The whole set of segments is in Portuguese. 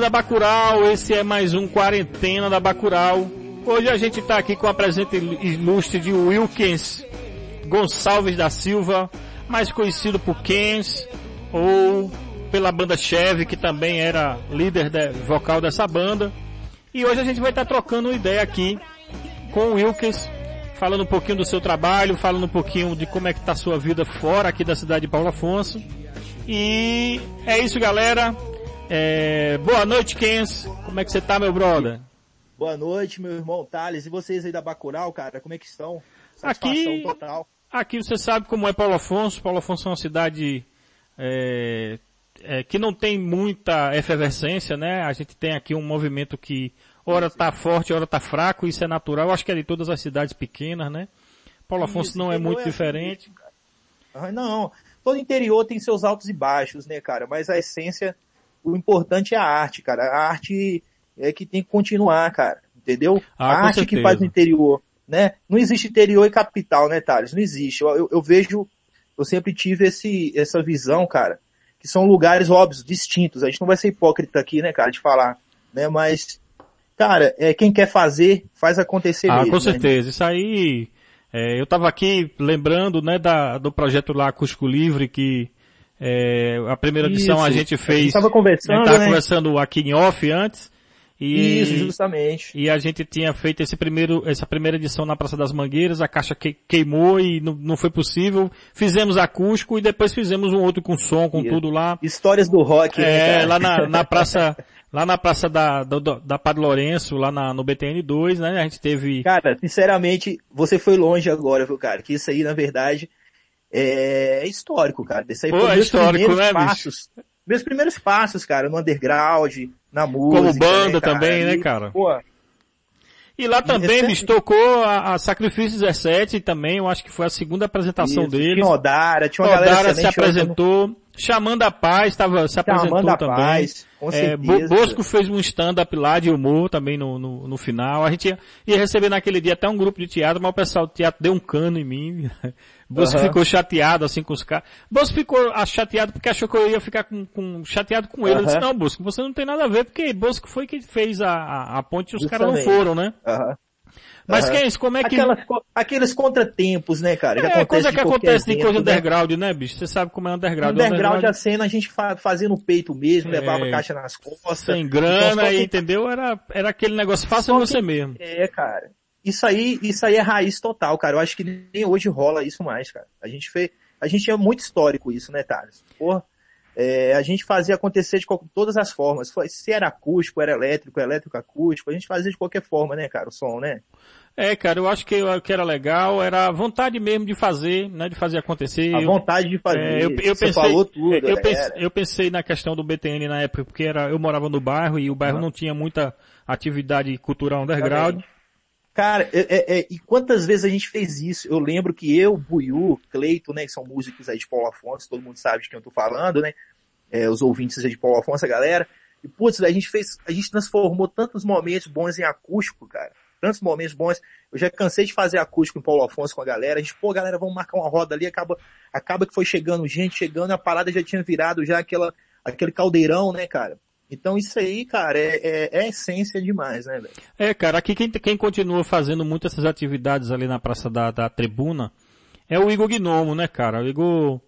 da Bacural, esse é mais um Quarentena da Bacural. Hoje a gente tá aqui com a presença ilustre de Wilkins Gonçalves da Silva, mais conhecido por Kens, ou pela banda Chevy, que também era líder de, vocal dessa banda. E hoje a gente vai estar tá trocando uma ideia aqui com o Wilkins, falando um pouquinho do seu trabalho, falando um pouquinho de como é que tá a sua vida fora aqui da cidade de Paulo Afonso. E é isso, galera. É... Boa noite, Kens. Como é que você tá, meu brother? Boa noite, meu irmão Thales. E vocês aí da Bacural, cara, como é que estão? aqui, total. aqui você sabe como é Paulo Afonso. Paulo Afonso é uma cidade é, é, que não tem muita efervescência, né? A gente tem aqui um movimento que ora está forte, ora está fraco, isso é natural. Eu acho que é de todas as cidades pequenas, né? Paulo Afonso isso, não é muito é diferente. Assim, não, todo interior tem seus altos e baixos, né, cara? Mas a essência, o importante é a arte, cara. A arte é que tem que continuar, cara. Entendeu? Ah, a arte certeza. que faz o interior, né? Não existe interior e capital, né, Thales? Não existe. Eu, eu, eu vejo, eu sempre tive esse, essa visão, cara, que são lugares óbvios, distintos. A gente não vai ser hipócrita aqui, né, cara, de falar, né? Mas cara, é, quem quer fazer, faz acontecer ah, mesmo. com né? certeza. Né? Isso aí, é, eu estava aqui lembrando, né, da, do projeto lá Cusco Livre, que é, a primeira edição Isso. a gente fez. estava conversando, a gente né? conversando aqui em off antes. E, Isso, justamente. E a gente tinha feito esse primeiro, essa primeira edição na Praça das Mangueiras, a caixa que, queimou e não, não foi possível. Fizemos acústico e depois fizemos um outro com som, com tudo lá. Histórias do rock, né, É, lá na, na Praça, lá na Praça da, da, da Padre Lourenço, lá na, no BTN2, né? A gente teve... Cara, sinceramente, você foi longe agora, viu, cara? Que isso aí, na verdade, é histórico, cara. Isso aí Pô, foi é histórico, né, passos. Bicho? Meus primeiros passos, cara, no underground, na música. Como banda né, também, né, cara? Pô, e lá também, bicho, tocou a, a Sacrifício 17 também, eu acho que foi a segunda apresentação Isso, deles. Tinha Odara, tinha uma Odara galera se apresentou. Chamando a Paz, tava, se apresentou Chamando também. Paz, com é, Bosco fez um stand-up lá de humor também no, no, no, final. A gente ia, ia, receber naquele dia até um grupo de teatro, mas o pessoal do teatro deu um cano em mim. Bosco uhum. ficou chateado assim com os caras. Bosco ficou chateado porque achou que eu ia ficar com, com chateado com ele. Uhum. Eu disse, não, Bosco, você não tem nada a ver, porque Bosco foi que fez a, a, a ponte e os caras não foram, né? Uhum. Mas uhum. Kens, como é que... Aquelas, aqueles contratempos, né, cara? Que é, coisa que acontece de coisa né? underground, né, bicho? Você sabe como é underground. Underground, underground a cena a gente fazia no peito mesmo, é... levava caixa nas costas. Sem grana, aí, entendeu? Era, era aquele negócio fácil você mesmo. É, cara. Isso aí, isso aí é raiz total, cara. Eu acho que nem hoje rola isso mais, cara. A gente fez, a gente é muito histórico isso, né, Thales? Porra. É, a gente fazia acontecer de todas as formas. Se era acústico, era elétrico, elétrico acústico, a gente fazia de qualquer forma, né, cara, o som, né? É, cara, eu acho que o que era legal era a vontade mesmo de fazer, né, de fazer acontecer. A vontade de fazer. É, eu, eu pensei, falou tudo. Eu, é, pensei, eu, pensei, na questão do BTN na época, porque era, eu morava no bairro e o bairro uhum. não tinha muita atividade cultural underground. Cara, é, é, é, e quantas vezes a gente fez isso? Eu lembro que eu, Buiu, Cleito, né, que são músicos aí de Paulo Afonso, todo mundo sabe de quem eu tô falando, né? É, os ouvintes aí de Paulo Afonso, a galera. E putz, a gente fez, a gente transformou tantos momentos bons em acústico, cara tantos momentos bons. Eu já cansei de fazer acústico em Paulo Afonso com a galera. A gente, pô, galera, vamos marcar uma roda ali. Acaba, acaba que foi chegando gente, chegando, a parada já tinha virado já aquela, aquele caldeirão, né, cara? Então isso aí, cara, é, é, é essência demais, né, velho? É, cara, aqui quem, quem continua fazendo muitas essas atividades ali na Praça da, da Tribuna é o Igor Gnomo, né, cara? O Igor...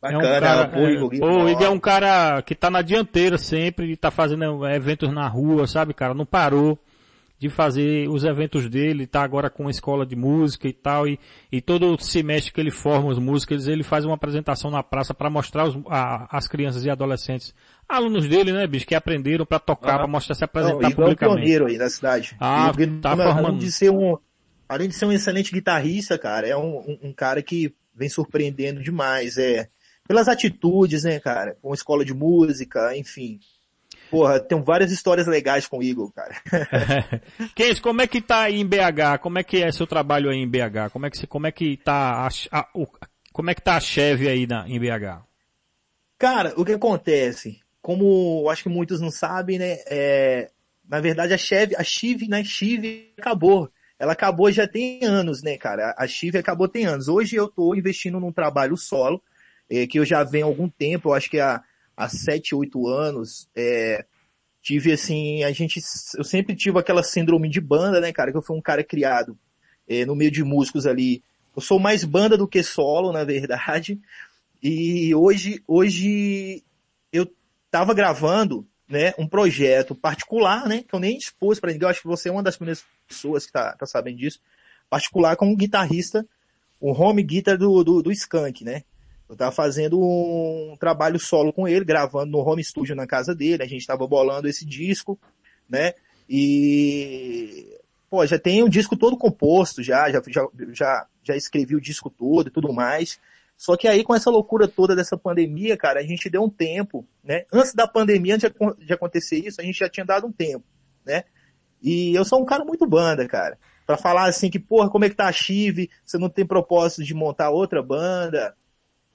Bacana, é um cara, é, Igor, o Igor é um cara que tá na dianteira sempre, tá fazendo eventos na rua, sabe, cara? Não parou de fazer os eventos dele, tá agora com a escola de música e tal, e, e todo semestre que ele forma os músicos, ele faz uma apresentação na praça para mostrar os, a, as crianças e adolescentes, alunos dele, né, bicho, que aprenderam para tocar, para mostrar, se apresentar Não, publicamente. É pioneiro aí da cidade. Ah, tá formando. Além de ser um, além de ser um excelente guitarrista, cara, é um, um, um cara que vem surpreendendo demais, é, pelas atitudes, né, cara, com escola de música, enfim, Porra, tem várias histórias legais com o Eagle, cara. Kenz, como é que tá aí em BH? Como é que é seu trabalho aí em BH? Como é que, como é que tá a, a, o, como é que tá a Chevy aí na, em BH? Cara, o que acontece? Como acho que muitos não sabem, né? É, na verdade a Chevy, a Chive, né? Chive acabou. Ela acabou já tem anos, né, cara? A Chive acabou tem anos. Hoje eu tô investindo num trabalho solo, é, que eu já venho há algum tempo, eu acho que a há 7, 8 anos, é, tive assim, a gente, eu sempre tive aquela síndrome de banda, né, cara, que eu fui um cara criado é, no meio de músicos ali. Eu sou mais banda do que solo, na verdade. E hoje, hoje eu tava gravando, né, um projeto particular, né, que eu nem expus para ninguém. Eu acho que você é uma das primeiras pessoas que tá, tá sabendo disso. Particular com um guitarrista, o home guitar do, do, do Skank, né. Eu tava fazendo um trabalho solo com ele, gravando no home studio na casa dele, a gente tava bolando esse disco, né? E pô, já tem o disco todo composto, já, já, já, já escrevi o disco todo e tudo mais. Só que aí com essa loucura toda dessa pandemia, cara, a gente deu um tempo, né? Antes da pandemia, antes de acontecer isso, a gente já tinha dado um tempo, né? E eu sou um cara muito banda, cara. Pra falar assim que, porra, como é que tá a Chive? Você não tem propósito de montar outra banda?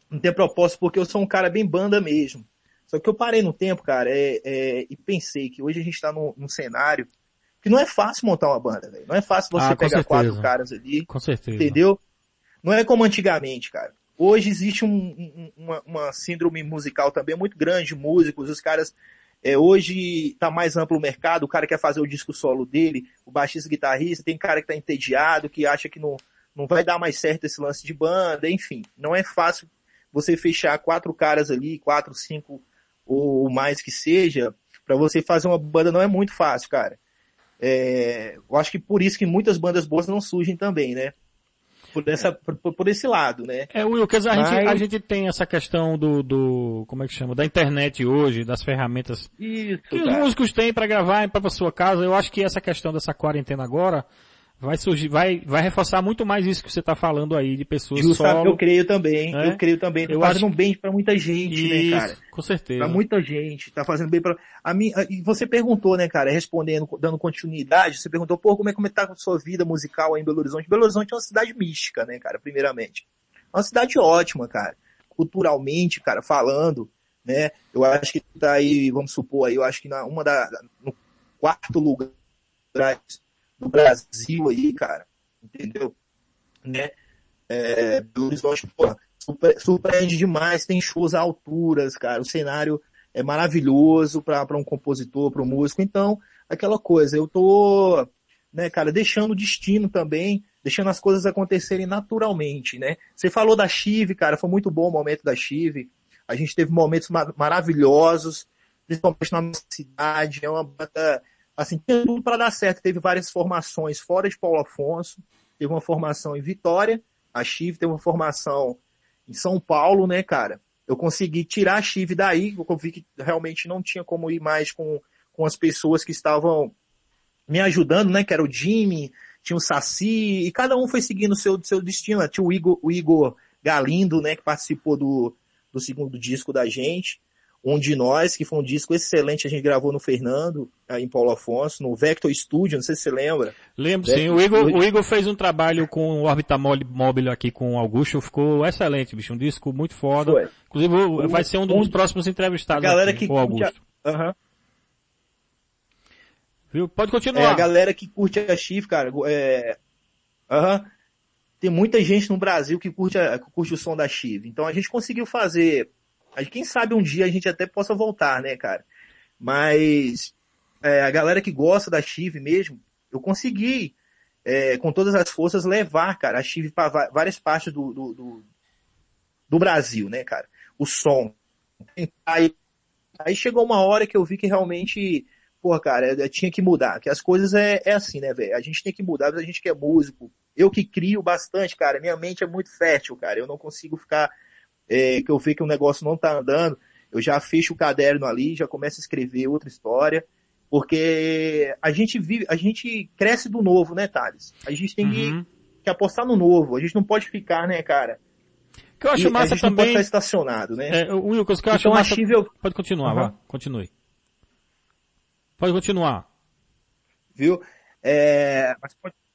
Não tem propósito porque eu sou um cara bem banda mesmo. Só que eu parei no tempo, cara, é, é, e pensei que hoje a gente tá num, num cenário que não é fácil montar uma banda, velho. Não é fácil você ah, pegar certeza. quatro caras ali. Com certeza. Entendeu? Não é como antigamente, cara. Hoje existe um, um, uma, uma, síndrome musical também muito grande de músicos. Os caras, é, hoje tá mais amplo o mercado, o cara quer fazer o disco solo dele, o baixista guitarrista, tem cara que tá entediado, que acha que não, não vai dar mais certo esse lance de banda, enfim. Não é fácil você fechar quatro caras ali, quatro, cinco ou mais que seja, para você fazer uma banda não é muito fácil, cara. É, eu acho que por isso que muitas bandas boas não surgem também, né? Por, essa, por, por esse lado, né? É, Wilkes, a, Mas... gente, a gente tem essa questão do, do, como é que chama, da internet hoje, das ferramentas isso, que cara. os músicos têm para gravar para sua casa. Eu acho que essa questão dessa quarentena agora vai surgir, vai, vai reforçar muito mais isso que você está falando aí de pessoas Justo, solo. Eu creio também, né? eu creio também. Tá eu fazendo acho... bem para muita gente, né, isso, né, cara? Com certeza. Pra muita gente, tá fazendo bem para a mim. E você perguntou, né, cara, respondendo, dando continuidade, você perguntou, pô, como é como é que tá a sua vida musical aí em Belo Horizonte? Belo Horizonte é uma cidade mística, né, cara, primeiramente. É uma cidade ótima, cara. Culturalmente, cara, falando, né? Eu acho que tá aí, vamos supor aí, eu acho que na uma da no quarto lugar do Brasil aí, cara, entendeu? Né? É, Belo Horizonte, porra, surpreende demais, tem shows a alturas, cara, o cenário é maravilhoso para um compositor, para um músico, então, aquela coisa, eu tô, né, cara, deixando o destino também, deixando as coisas acontecerem naturalmente, né? Você falou da Chive, cara, foi muito bom o momento da Chive, a gente teve momentos maravilhosos, principalmente na nossa cidade, é uma banda assim, tinha tudo para dar certo. Teve várias formações fora de Paulo Afonso, teve uma formação em Vitória, a Chive teve uma formação em São Paulo, né, cara? Eu consegui tirar a Chive daí, eu vi que realmente não tinha como ir mais com, com as pessoas que estavam me ajudando, né, que era o Jimmy, tinha o Saci, e cada um foi seguindo o seu, seu destino. Tinha o Igor, o Igor Galindo, né, que participou do, do segundo disco da gente um de nós, que foi um disco excelente, a gente gravou no Fernando, em Paulo Afonso, no Vector Studio, não sei se você lembra. Lembro Vector sim, o Igor, o Igor fez um trabalho com o Orbita Móvel aqui com o Augusto, ficou excelente, bicho, um disco muito foda. Foi. Inclusive vai ser um dos próximos entrevistados a galera aqui, que o Augusto. Uhum. Viu? Pode continuar. É, a galera que curte a Chif, cara, é... Tem muita gente no Brasil que curte, a, que curte o som da Chive. Então a gente conseguiu fazer quem sabe um dia a gente até possa voltar, né, cara? Mas é, a galera que gosta da Chive mesmo, eu consegui, é, com todas as forças, levar, cara, a Chive para várias partes do, do, do, do, Brasil, né, cara? O som. Aí, aí chegou uma hora que eu vi que realmente, pô, cara, tinha que mudar. Que as coisas é, é assim, né, velho? A gente tem que mudar, a gente que é músico. Eu que crio bastante, cara, minha mente é muito fértil, cara. Eu não consigo ficar é, que eu vejo que o negócio não tá andando, eu já fecho o caderno ali, já começo a escrever outra história, porque a gente vive, a gente cresce do novo, né, Thales? A gente tem uhum. que, que, apostar no novo, a gente não pode ficar, né, cara? que eu acho e massa a gente também... não pode estar estacionado, né? É, o Wilkes, que eu acho então, massa... Eu... Pode continuar, uhum. vá, continue. Pode continuar. Viu? É...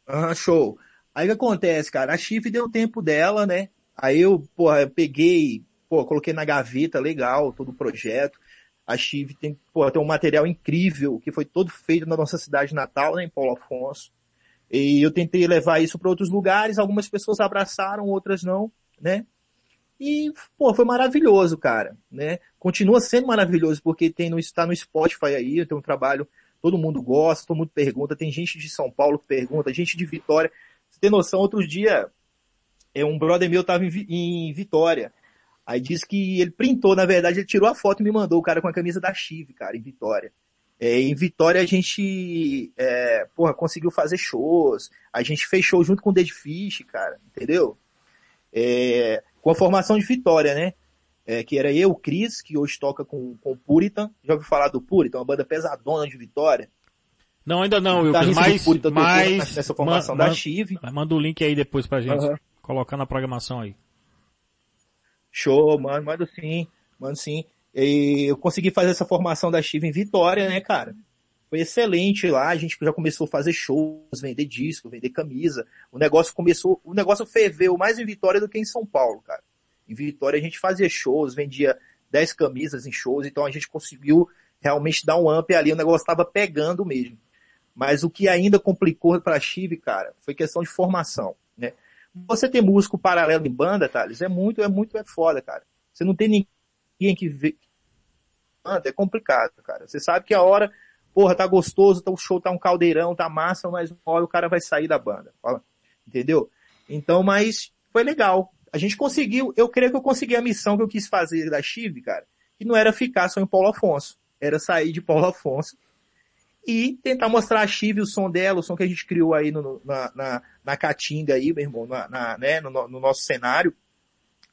Uhum, show. Aí o que acontece, cara? A Chifre deu o tempo dela, né? Aí eu, porra, eu peguei, pô, coloquei na gaveta, legal, todo o projeto. A Chive tem, pô, tem um material incrível, que foi todo feito na nossa cidade natal, né, em Paulo Afonso. E eu tentei levar isso para outros lugares, algumas pessoas abraçaram, outras não, né? E, pô, foi maravilhoso, cara, né? Continua sendo maravilhoso, porque tem no, está no Spotify aí, tem um trabalho, todo mundo gosta, todo mundo pergunta, tem gente de São Paulo que pergunta, gente de Vitória. Você tem noção, outro dia, é, um brother meu tava em, em Vitória, aí disse que ele printou, na verdade, ele tirou a foto e me mandou, o cara com a camisa da Chive, cara, em Vitória. É, em Vitória a gente, é, porra, conseguiu fazer shows, a gente fechou junto com o Dead Fish, cara, entendeu? É, com a formação de Vitória, né? É, que era eu, o Cris, que hoje toca com, com o Puritan. Já ouviu falar do Puritan, uma banda pesadona de Vitória? Não, ainda não, Wilkes, mas, mas nessa formação man, da Chive. Manda o link aí depois pra gente uhum. Colocar na programação aí. Show, mano, manda sim, manda sim. E eu consegui fazer essa formação da Chiva em Vitória, né, cara? Foi excelente lá, a gente já começou a fazer shows, vender disco, vender camisa. O negócio começou, o negócio ferveu mais em Vitória do que em São Paulo, cara. Em Vitória a gente fazia shows, vendia 10 camisas em shows, então a gente conseguiu realmente dar um up ali, o negócio estava pegando mesmo. Mas o que ainda complicou para a Chive, cara, foi questão de formação, né? Você ter músico paralelo em banda, Thales, é muito, é muito, é foda, cara. Você não tem ninguém que vê. É complicado, cara. Você sabe que a hora, porra, tá gostoso, tá, o show tá um caldeirão, tá massa, mas uma hora o cara vai sair da banda. Entendeu? Então, mas foi legal. A gente conseguiu, eu creio que eu consegui a missão que eu quis fazer da Chive, cara, que não era ficar só em Paulo Afonso, era sair de Paulo Afonso e tentar mostrar a Chive, o som dela, o som que a gente criou aí no, na, na, na Caatinga aí, meu irmão, na, na né, no, no nosso cenário,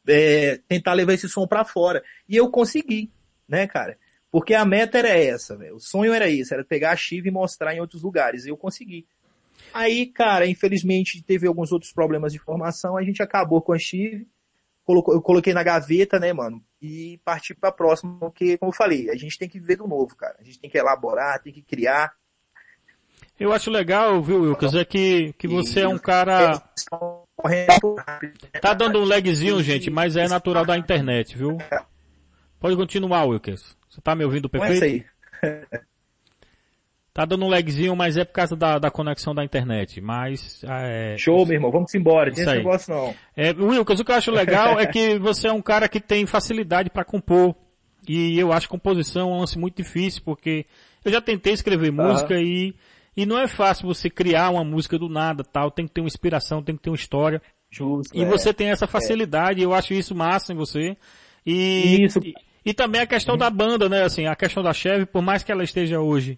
é, tentar levar esse som para fora. E eu consegui, né, cara? Porque a meta era essa, velho. O sonho era isso, era pegar a Chive e mostrar em outros lugares. E eu consegui. Aí, cara, infelizmente teve alguns outros problemas de formação, a gente acabou com a Chive, colocou, eu coloquei na gaveta, né, mano, e parti pra próxima, porque, como eu falei, a gente tem que viver do novo, cara. A gente tem que elaborar, tem que criar, eu acho legal, viu, Wilkes, é que, que você é um cara... Tá dando um lagzinho, gente, mas é natural da internet, viu? Pode continuar, Wilkes. Você tá me ouvindo perfeito? Tá dando um lagzinho, mas é por causa da, da conexão da internet. Mas. É, Show, meu irmão, vamos embora. Tem esse negócio não. É, Wilkes, o que eu acho legal é que você é um cara que tem facilidade para compor. E eu acho composição um lance muito difícil, porque eu já tentei escrever música e e não é fácil você criar uma música do nada, tal. Tem que ter uma inspiração, tem que ter uma história. Justo. E é, você tem essa facilidade, é. eu acho isso massa em você. E, isso. E, e também a questão da banda, né? Assim, a questão da Chevy, por mais que ela esteja hoje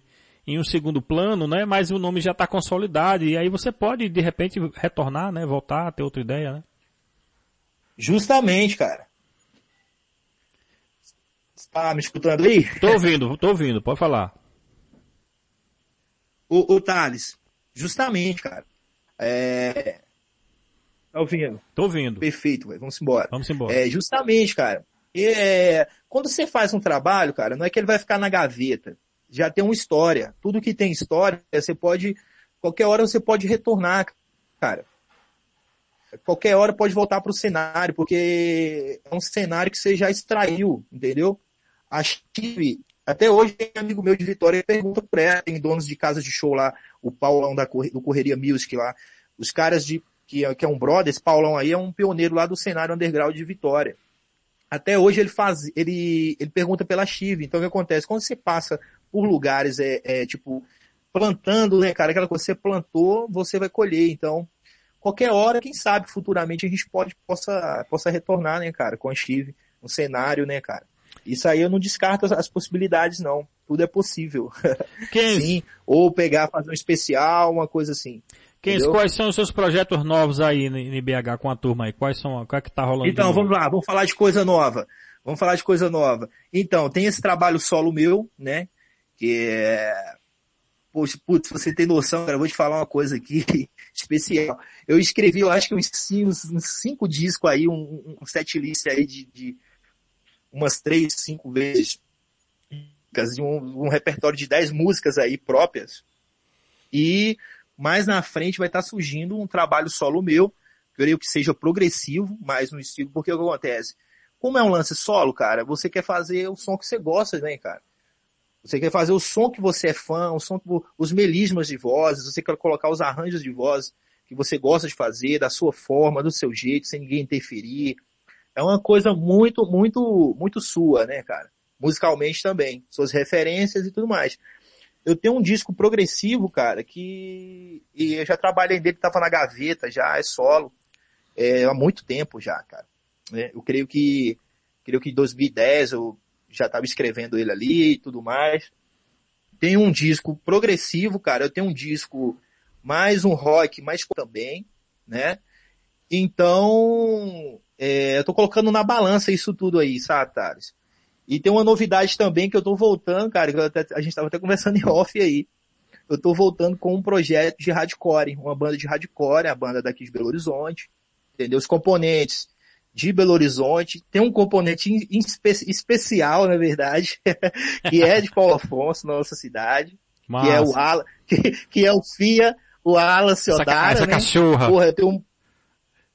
em um segundo plano, né? Mas o nome já está consolidado e aí você pode de repente retornar, né? Voltar, ter outra ideia, né? Justamente, cara. Tá me escutando aí? Tô ouvindo, tô ouvindo, pode falar. Ô, ô Thales, justamente, cara. É... Tá ouvindo? Tô ouvindo. Perfeito, véio. vamos embora. Vamos embora. É, justamente, cara. É... Quando você faz um trabalho, cara, não é que ele vai ficar na gaveta. Já tem uma história. Tudo que tem história, você pode, qualquer hora você pode retornar, cara. Qualquer hora pode voltar para o cenário, porque é um cenário que você já extraiu, entendeu? A Chive, até hoje tem amigo meu de Vitória que pergunta por ela, tem donos de casa de show lá, o Paulão da, do Correria Music lá, os caras de, que é, que é um brother, esse Paulão aí é um pioneiro lá do cenário underground de Vitória. Até hoje ele faz, ele, ele pergunta pela Chive, então o que acontece? Quando você passa por lugares, é, é tipo, plantando, né, cara, aquela coisa você plantou, você vai colher, então, qualquer hora, quem sabe, futuramente a gente pode, possa, possa retornar, né, cara, com a Chive, um cenário, né, cara. Isso aí eu não descarto as, possibilidades, não. Tudo é possível. Quem... Sim. Ou pegar, fazer um especial, uma coisa assim. Quem, quais são os seus projetos novos aí em BH com a turma aí? Quais são, qual é que tá rolando? Então, vamos lá, vamos falar de coisa nova. Vamos falar de coisa nova. Então, tem esse trabalho solo meu, né? Que é... Poxa, putz, você tem noção, cara, eu vou te falar uma coisa aqui especial. Eu escrevi, eu acho que uns uns cinco discos aí, um, um set list aí de, de umas três, cinco vezes de um, um repertório de dez músicas aí próprias. E mais na frente vai estar surgindo um trabalho solo meu, creio que seja progressivo, mas no estilo, porque o que acontece? Como é um lance solo, cara, você quer fazer o som que você gosta, né, cara? Você quer fazer o som que você é fã, o som que, os melismas de vozes, você quer colocar os arranjos de voz que você gosta de fazer, da sua forma, do seu jeito, sem ninguém interferir, é uma coisa muito, muito, muito sua, né, cara? Musicalmente também, suas referências e tudo mais. Eu tenho um disco progressivo, cara, que e eu já trabalhei dele, tava na gaveta já, é solo, é, há muito tempo já, cara. É, eu creio que, creio que em 2010 eu já estava escrevendo ele ali e tudo mais. Tem um disco progressivo, cara, eu tenho um disco mais um rock, mais também, né? Então, é, eu tô colocando na balança isso tudo aí, sabe, Thales? E tem uma novidade também que eu tô voltando, cara, até, a gente tava até conversando em off aí. Eu tô voltando com um projeto de hardcore, uma banda de hardcore, a banda daqui de Belo Horizonte, entendeu? Os componentes de Belo Horizonte, tem um componente in, especial, na verdade, que é de Paulo Afonso, na nossa cidade, Massa. que é o Ala, que, que é o FIA, o Ala Ciodara, essa, essa né? cachorra. Porra, tenho um,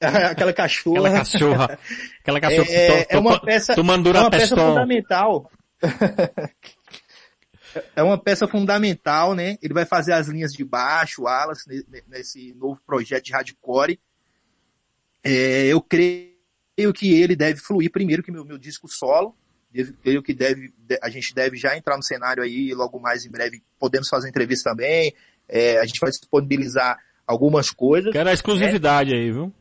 aquela cachorra. Aquela cachorra. Aquela cachorra. É, tô, é uma peça, é uma peça fundamental. é uma peça fundamental, né? Ele vai fazer as linhas de baixo, o Alas, nesse novo projeto de hardcore. É, eu creio que ele deve fluir primeiro que meu, meu disco solo. Eu creio que deve, a gente deve já entrar no cenário aí, logo mais em breve podemos fazer entrevista também. É, a gente vai disponibilizar algumas coisas. Quero a exclusividade é, aí, viu?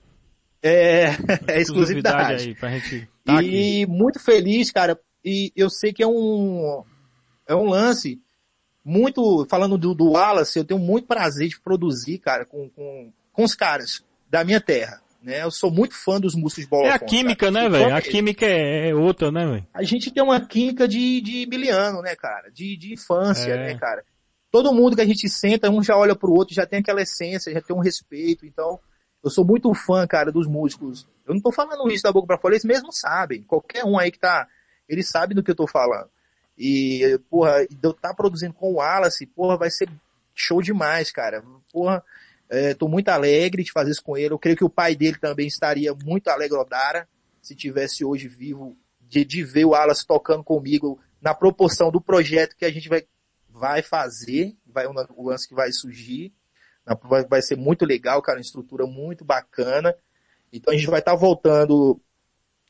É, é exclusividade. aí pra gente tá e aqui. muito feliz, cara. E eu sei que é um, é um lance muito, falando do, do Wallace, eu tenho muito prazer de produzir, cara, com, com, com os caras da minha terra. Né? Eu sou muito fã dos músicos de bola. É a química, cara. né, velho? A química é, é outra, né, velho? A gente tem uma química de, de miliano, né, cara? De, de infância, é. né, cara? Todo mundo que a gente senta, um já olha pro outro, já tem aquela essência, já tem um respeito. Então, eu sou muito fã, cara, dos músicos. Eu não tô falando isso da boca pra fora, eles mesmos sabem. Qualquer um aí que tá, eles sabem do que eu tô falando. E, porra, eu tá produzindo com o Wallace, porra, vai ser show demais, cara. Porra, é, tô muito alegre de fazer isso com ele. Eu creio que o pai dele também estaria muito alegre, Odara, se tivesse hoje vivo, de, de ver o Wallace tocando comigo na proporção do projeto que a gente vai, vai fazer, vai o lance que vai surgir. Vai, ser muito legal, cara, uma estrutura muito bacana. Então a gente vai estar tá voltando.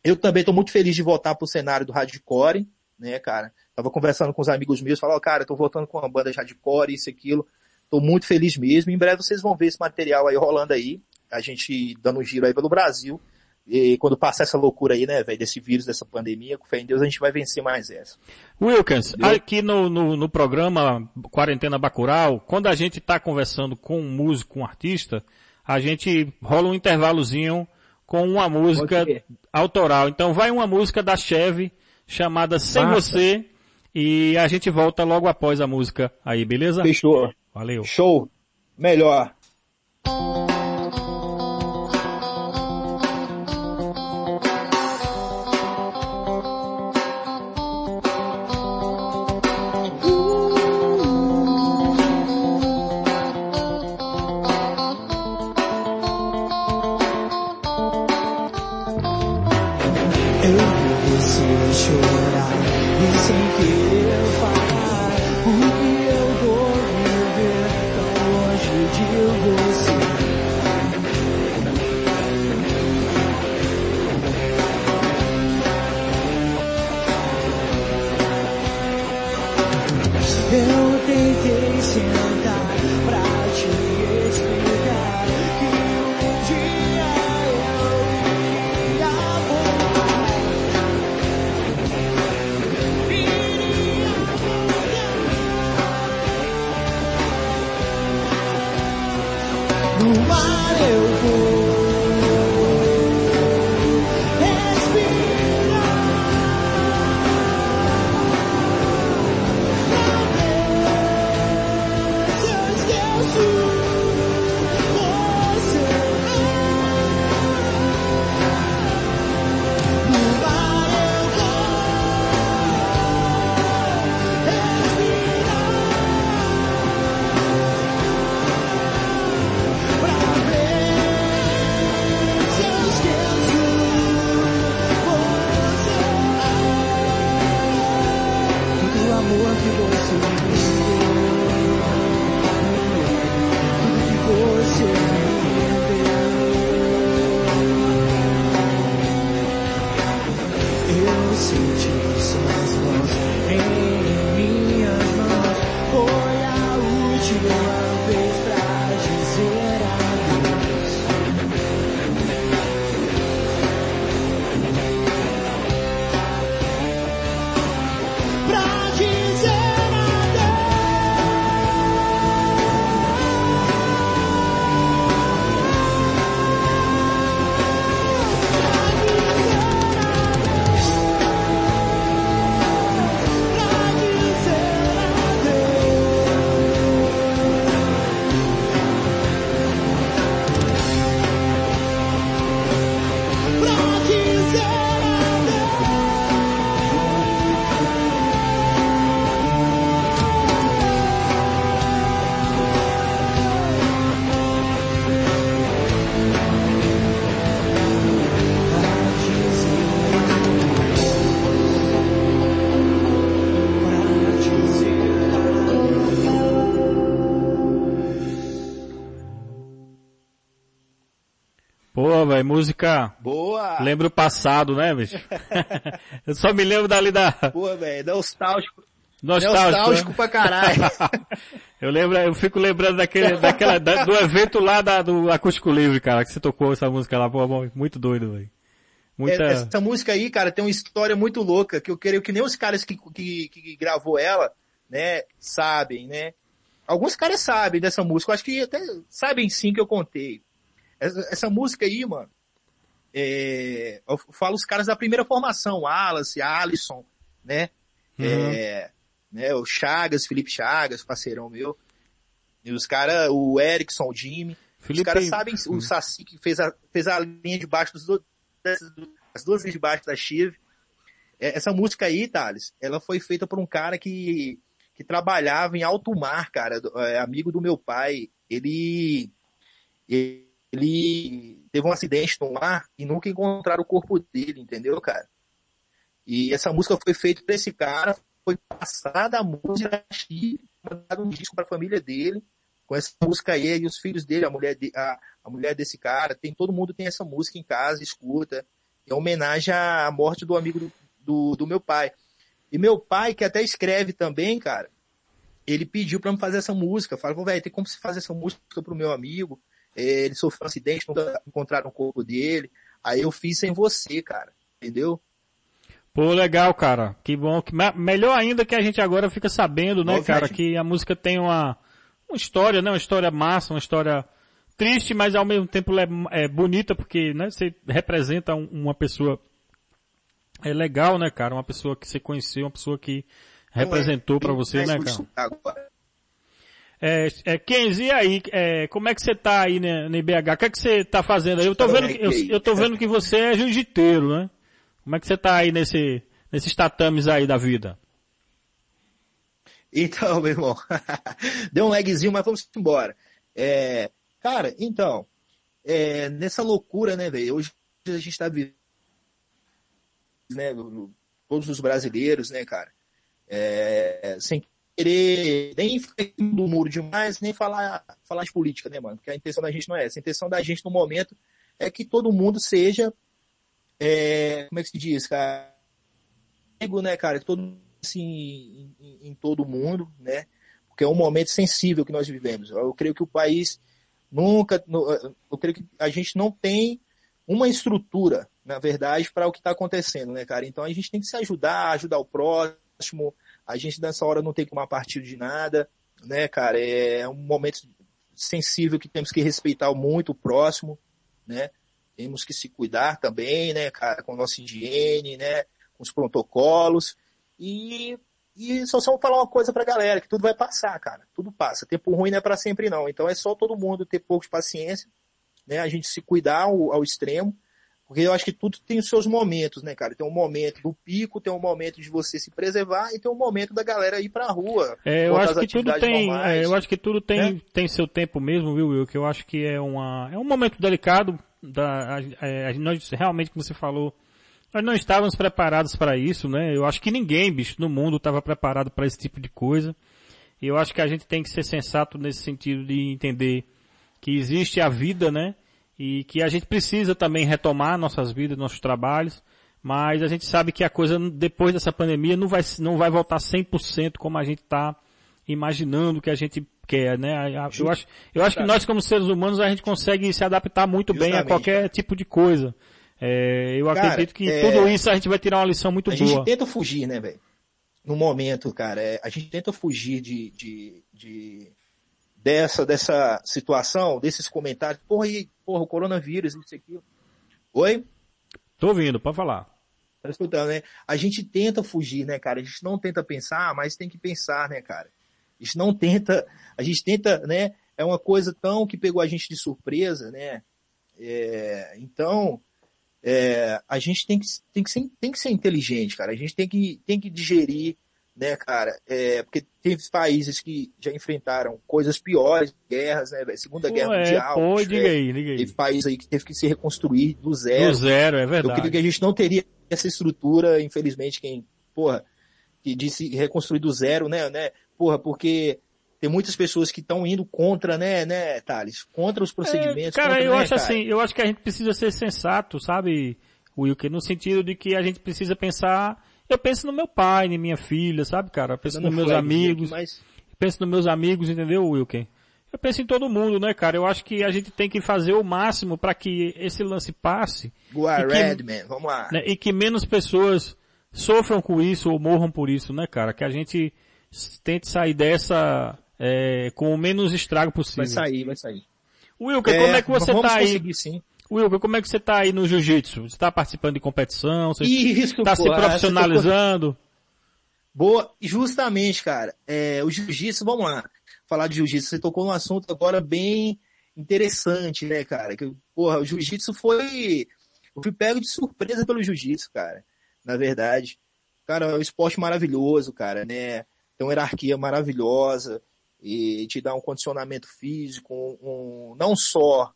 Eu também estou muito feliz de voltar para o cenário do hardcore, né, cara? Tava conversando com os amigos meus, falou, cara, estou voltando com uma banda de hardcore, isso, aquilo. Estou muito feliz mesmo. Em breve vocês vão ver esse material aí rolando aí. A gente dando um giro aí pelo Brasil. E quando passar essa loucura aí, né, velho, desse vírus, dessa pandemia, com fé em Deus, a gente vai vencer mais essa. Wilkins, Entendeu? aqui no, no, no, programa Quarentena Bacural, quando a gente está conversando com um músico, com um artista, a gente rola um intervalozinho com uma música autoral. Então vai uma música da Cheve chamada Sem Massa. Você e a gente volta logo após a música aí, beleza? Fechou. Valeu. Show. Melhor. Música Boa! lembra o passado, né, bicho? eu só me lembro dali da Boa, velho. Nostálgico. nostálgico. Nostálgico né? pra caralho. eu lembro, eu fico lembrando daquele, daquela, da- do evento lá da, do Acústico Livre, cara, que você tocou essa música lá, pô, bom, muito doido, velho. Muita... É, Essa música aí, cara, tem uma história muito louca, que eu creio que nem os caras que, que, que gravou ela, né, sabem, né? Alguns caras sabem dessa música, eu acho que até sabem sim que eu contei. Essa, essa música aí, mano, é, eu falo os caras da primeira formação, Wallace, Alisson, né? Uhum. É, né, o Chagas, Felipe Chagas, parceirão meu. E os caras, o Erickson, o Jimmy. Felipe- Os caras sabem, Uhum. o Saci que fez a, fez a linha de baixo dos, as duas linhas de baixo da Chive. É, Essa música aí, Thales, ela foi feita por um cara que, que trabalhava em alto mar, cara, do- é, amigo do meu pai. Ele, ele teve um acidente no mar e nunca encontraram o corpo dele, entendeu, cara? E essa música foi feita por esse cara, foi passada a música mandado um disco pra família dele com essa música aí, e os filhos dele, a mulher, de, a, a mulher desse cara, tem, todo mundo tem essa música em casa, escuta. É homenagem à morte do amigo do, do, do meu pai. E meu pai, que até escreve também, cara, ele pediu pra me fazer essa música. Falou, velho, tem como você fazer essa música pro meu amigo? É, ele sofreu um acidente, nunca encontraram o corpo dele. Aí eu fiz sem você, cara. Entendeu? Pô, legal, cara. Que bom. Que, me- melhor ainda que a gente agora fica sabendo, né, cara, que a música tem uma, uma história, né? Uma história massa, uma história triste, mas ao mesmo tempo é, é bonita porque, né, você representa um- uma pessoa é legal, né, cara? Uma pessoa que você conheceu, uma pessoa que representou pra você, né, cara? Agora. É, é, Kenzi, e aí, é, como é que você tá aí né, no IBH? O que é que você tá fazendo aí? Eu tô vendo que, eu, eu tô vendo que você é jiu-jiteiro, né? Como é que você tá aí nesse, nesses tatames aí da vida? Então, meu irmão, deu um lagzinho, mas vamos embora. É, cara, então, é, nessa loucura, né, velho? Hoje a gente tá vivendo, né, todos os brasileiros, né, cara, é, sem querer nem ficar do muro demais, nem falar, falar de política, né, mano? Porque a intenção da gente não é essa. A intenção da gente no momento é que todo mundo seja, é, como é que se diz, cara? Amigo, né, cara? Todo assim, em, em- todo mundo, né? Porque é um momento sensível que nós vivemos. Eu creio que o país nunca, eu creio que a gente não tem uma estrutura, na verdade, para o que está acontecendo, né, cara? Então a gente tem que se ajudar, ajudar o próximo. A gente nessa hora não tem que tomar partido de nada, né, cara? É um momento sensível que temos que respeitar muito o próximo, né? Temos que se cuidar também, né, cara, com a nossa higiene, né, com os protocolos. E, e só só falar uma coisa pra galera, que tudo vai passar, cara. Tudo passa. Tempo ruim não é para sempre não. Então é só todo mundo ter pouco de paciência, né? A gente se cuidar ao, ao extremo, porque eu acho que tudo tem os seus momentos, né, cara? Tem um momento do pico, tem um momento de você se preservar e tem um momento da galera ir pra rua. É, eu acho que tudo tem, normais. é, eu acho que tudo tem, né? tem seu tempo mesmo, viu, Will? Que eu acho que é uma, é um momento delicado da, é, nós realmente, como você falou, nós não estávamos preparados para isso, né? Eu acho que ninguém, bicho, no mundo estava preparado para esse tipo de coisa. E eu acho que a gente tem que ser sensato nesse sentido de entender que existe a vida, né? E que a gente precisa também retomar nossas vidas, nossos trabalhos, mas a gente sabe que a coisa depois dessa pandemia não vai, não vai voltar 100% como a gente está imaginando que a gente quer, né? Eu acho, eu acho que nós como seres humanos a gente consegue se adaptar muito bem a Justamente, qualquer tipo de coisa. É, eu Cara, acredito que é, tudo isso a gente vai tirar uma lição muito A boa. gente tenta fugir, né, velho? No momento, cara, é, a gente tenta fugir de, de, de- dessa, dessa situação, desses comentários. Porra, e, porra, o coronavírus, isso aqui. Oi? Tô ouvindo, pode falar. Tá escutando, né? A gente tenta fugir, né, cara? A gente não tenta pensar, mas tem que pensar, né, cara? A gente não tenta, a gente tenta, né? É uma coisa tão que pegou a gente de surpresa, né? É, então, é, a gente tem que, tem, que ser, tem que ser inteligente, cara. A gente tem que, tem que digerir, né, cara? É, porque teve países que já enfrentaram coisas piores, guerras, né, velho? Segunda Guerra é, Mundial. pô, bicho, diga é, aí, diga aí. Teve país aí que teve que se reconstruir do zero. Do zero, é Eu creio verdade. que a gente não teria essa estrutura, infelizmente, quem, porra, que disse reconstruir do zero, né, né, porra, porque tem muitas pessoas que estão indo contra, né, né, Thales, contra os procedimentos. É, cara, contra, eu né, acho cara? assim, eu acho que a gente precisa ser sensato, sabe, Wilker, no sentido de que a gente precisa pensar, eu penso no meu pai, na minha filha, sabe, cara, eu penso Dando nos meus amigos, mas penso nos meus amigos, entendeu, Wilker? Eu penso em todo mundo, né, cara? Eu acho que a gente tem que fazer o máximo para que esse lance passe E que- Redman, vamos lá. né, e que menos pessoas sofram com isso ou morram por isso, né, cara? Que a gente tente sair dessa é, com o menos estrago possível. Vai sair, vai sair. Wilker, como é que você tá aí? sim. Wilker, como é que você tá aí no jiu-jitsu? Você tá participando de competição? Você Isso, tá se profissionalizando? Boa, justamente, cara. É, o jiu-jitsu, vamos lá. Falar de jiu-jitsu, você tocou num assunto agora bem interessante, né, cara? Que, porra, o jiu-jitsu foi. Eu fui pego de surpresa pelo jiu-jitsu, cara. Na verdade. Cara, é um esporte maravilhoso, cara, né? Tem uma hierarquia maravilhosa e te dá um condicionamento físico, um, um- não só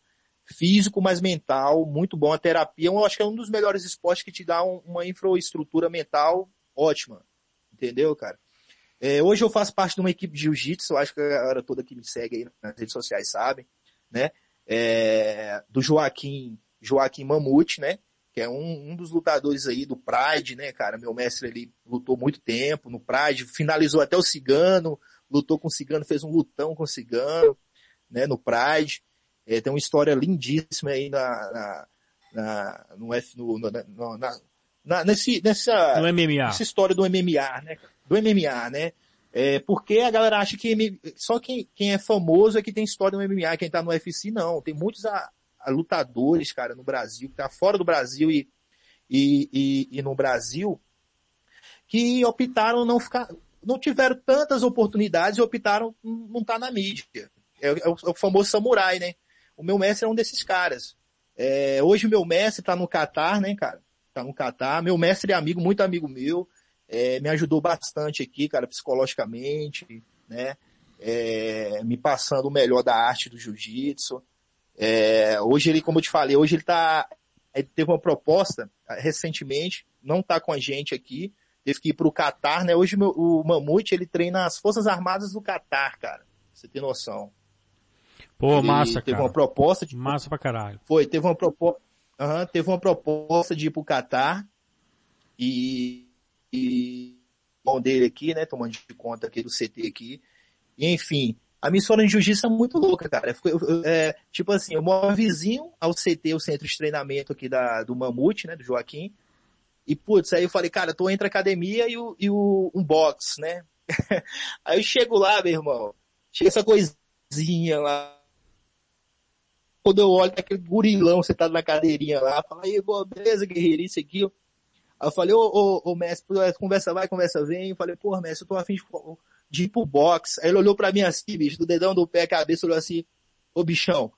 físico, mas mental, muito bom. A terapia, eu acho que é um dos melhores esportes que te dá um- uma infraestrutura mental ótima. Entendeu, cara? É, hoje eu faço parte de uma equipe de jiu-jitsu, acho que a galera toda que me segue aí nas redes sociais sabe, né? É, do Joaquim, Joaquim Mamute, né? Que é um, um dos lutadores aí do Pride, né, cara? Meu mestre ele lutou muito tempo no Pride, finalizou até o Cigano, lutou com o Cigano, fez um lutão com o Cigano, né, no Pride. É, tem uma história lindíssima aí na, na, na no F, no, no- na, na- nesse, nessa, No MMA. essa história do MMA, né? Do MMA, né? É, porque a galera acha que só quem, quem é famoso é que tem história no MMA, quem tá no UFC não. Tem muitos a- a lutadores, cara, no Brasil, que tá fora do Brasil e, e, e, e no Brasil, que optaram não ficar, não tiveram tantas oportunidades e optaram não estar na mídia. É, é o, é o famoso samurai, né? O meu mestre é um desses caras. É, hoje o meu mestre tá no Catar, né, cara? Tá no Catar. Meu mestre é amigo, muito amigo meu. É, me ajudou bastante aqui, cara, psicologicamente, né? É, me passando o melhor da arte do jiu-jitsu. É, hoje ele, como eu te falei, hoje ele tá, ele teve uma proposta ah, recentemente, não tá com a gente aqui, teve que ir pro Catar, né? Hoje meu- o Mamute, ele treina as Forças Armadas do Catar, cara. Você tem noção. Pô, Ele massa, teve cara. uma proposta de Massa pra caralho. foi, teve uma proposta, teve uma proposta de ir pro Catar e, e bom dele aqui, né, tomando de conta aqui do CT aqui. E, enfim, a minha história de jiu-jitsu é muito louca, cara. Eu- eu- é, tipo assim, eu moro vizinho ao CT, o centro de treinamento aqui da, do Mamute, né, do Joaquim. E, putz, aí eu falei, cara, tô entre a academia e, o, e o, um box, né? aí eu chego lá, meu irmão, chega essa coisinha lá, quando eu olho aquele gurilão sentado na cadeirinha lá, fala, aí, boa, beleza, guerreiro, isso aqui. Aí eu falei, ô, ô, ô, mestre, conversa vai, conversa vem. Eu falei, porra, mestre, eu tô afim de, de ir pro box. Aí ele olhou pra mim assim, bicho, do dedão do pé, a cabeça, olhou assim, ô, bichão,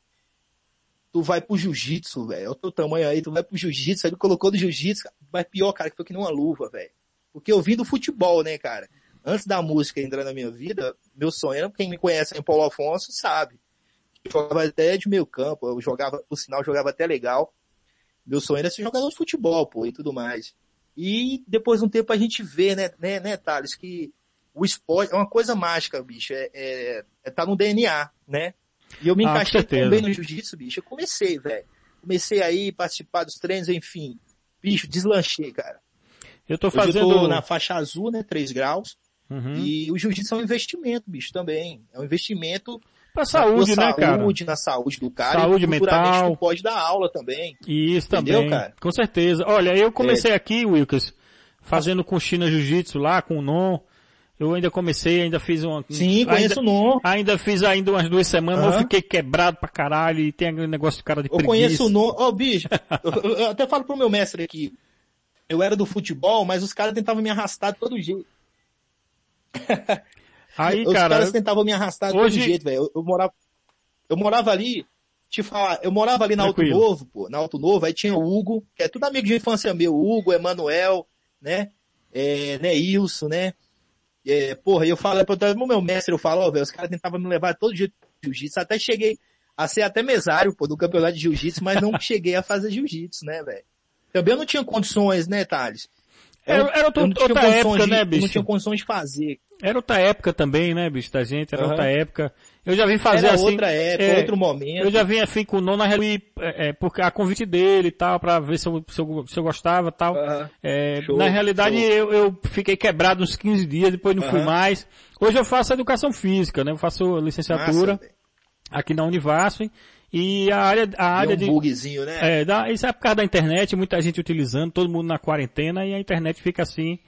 tu vai pro jiu-jitsu, velho. Olha o teu tamanho aí, tu vai pro jiu-jitsu. Aí ele colocou no jiu-jitsu, mas pior, cara, que foi que nem uma luva, velho. Porque eu vim do futebol, né, cara? Antes da música entrar na minha vida, meu sonho era, quem me conhece em Paulo Afonso sabe. Eu jogava até de meio campo, eu jogava, por sinal, jogava até legal. Meu sonho era ser jogador de futebol, pô, e tudo mais. E depois de um tempo a gente vê, né, né, né, Thales, que o esporte é uma coisa mágica, bicho, é, é, é tá no DNA, né? E eu me Ah, encaixei bem no jiu-jitsu, bicho, eu comecei, velho. Comecei aí, participar dos treinos, enfim. Bicho, deslanchei, cara. Eu tô Hoje eu fazendo. tô na faixa azul, né? 3 graus. Uhum. E o jiu-jitsu é um investimento, bicho, também. É um investimento Pra saúde, na né, tua cara? saúde, na saúde do cara. Saúde e mental. Tu pode dar aula também. Isso Entendeu, também. cara? Com certeza. Olha, eu comecei aqui, Wilkes, fazendo com China Jiu-Jitsu lá, com o Non. Eu ainda comecei, ainda fiz uma... Sim, conheço ainda, o nome. Ainda fiz ainda umas duas semanas, mas eu fiquei quebrado pra caralho e tem aquele negócio de cara de Eu preguiça. conheço o nome. Ô, bicho, eu, eu- eu até falo pro meu mestre aqui. Eu era do futebol, mas os caras tentavam me arrastar de todo jeito. Aí, os cara, caras tentavam me arrastar de hoje- todo jeito, velho. Eu, eu morava, eu morava ali, te falar, eu morava ali na Alto Tranquilo. Novo, pô, na Alto Novo, aí tinha o Hugo, que é tudo amigo de infância meu, Hugo, Emanuel, né, é, Neilson, né, é, porra, e eu falo, pro meu mestre, eu falo, ó, velho, os caras tentavam me levar todo jeito de jiu-jitsu, até cheguei a ser até mesário, pô, do campeonato de jiu-jitsu, mas não cheguei a fazer jiu-jitsu, né, velho. Também eu não tinha condições, né, Thales? Era- era outra- outra época, de- né, bicho? Não tinha condições de fazer. era outra época também, né, bicho, da gente, era Aham. outra época. Eu já vim fazer Era assim... outra época, é, outro momento. Eu já vim assim com o Non na real, é, é, porque a convite dele e tal, pra ver se eu, se eu, se eu gostava e tal. Aham. É, Show, na realidade, show. eu, eu fiquei quebrado uns 15 dias, depois não fui Aham. mais. Hoje eu faço educação física, né? Eu faço licenciatura Massa, aqui na Univasf. E a área, a área Deu de... um bugzinho, né? É, da, isso é por causa da internet, muita gente utilizando, todo mundo na quarentena e a internet fica assim,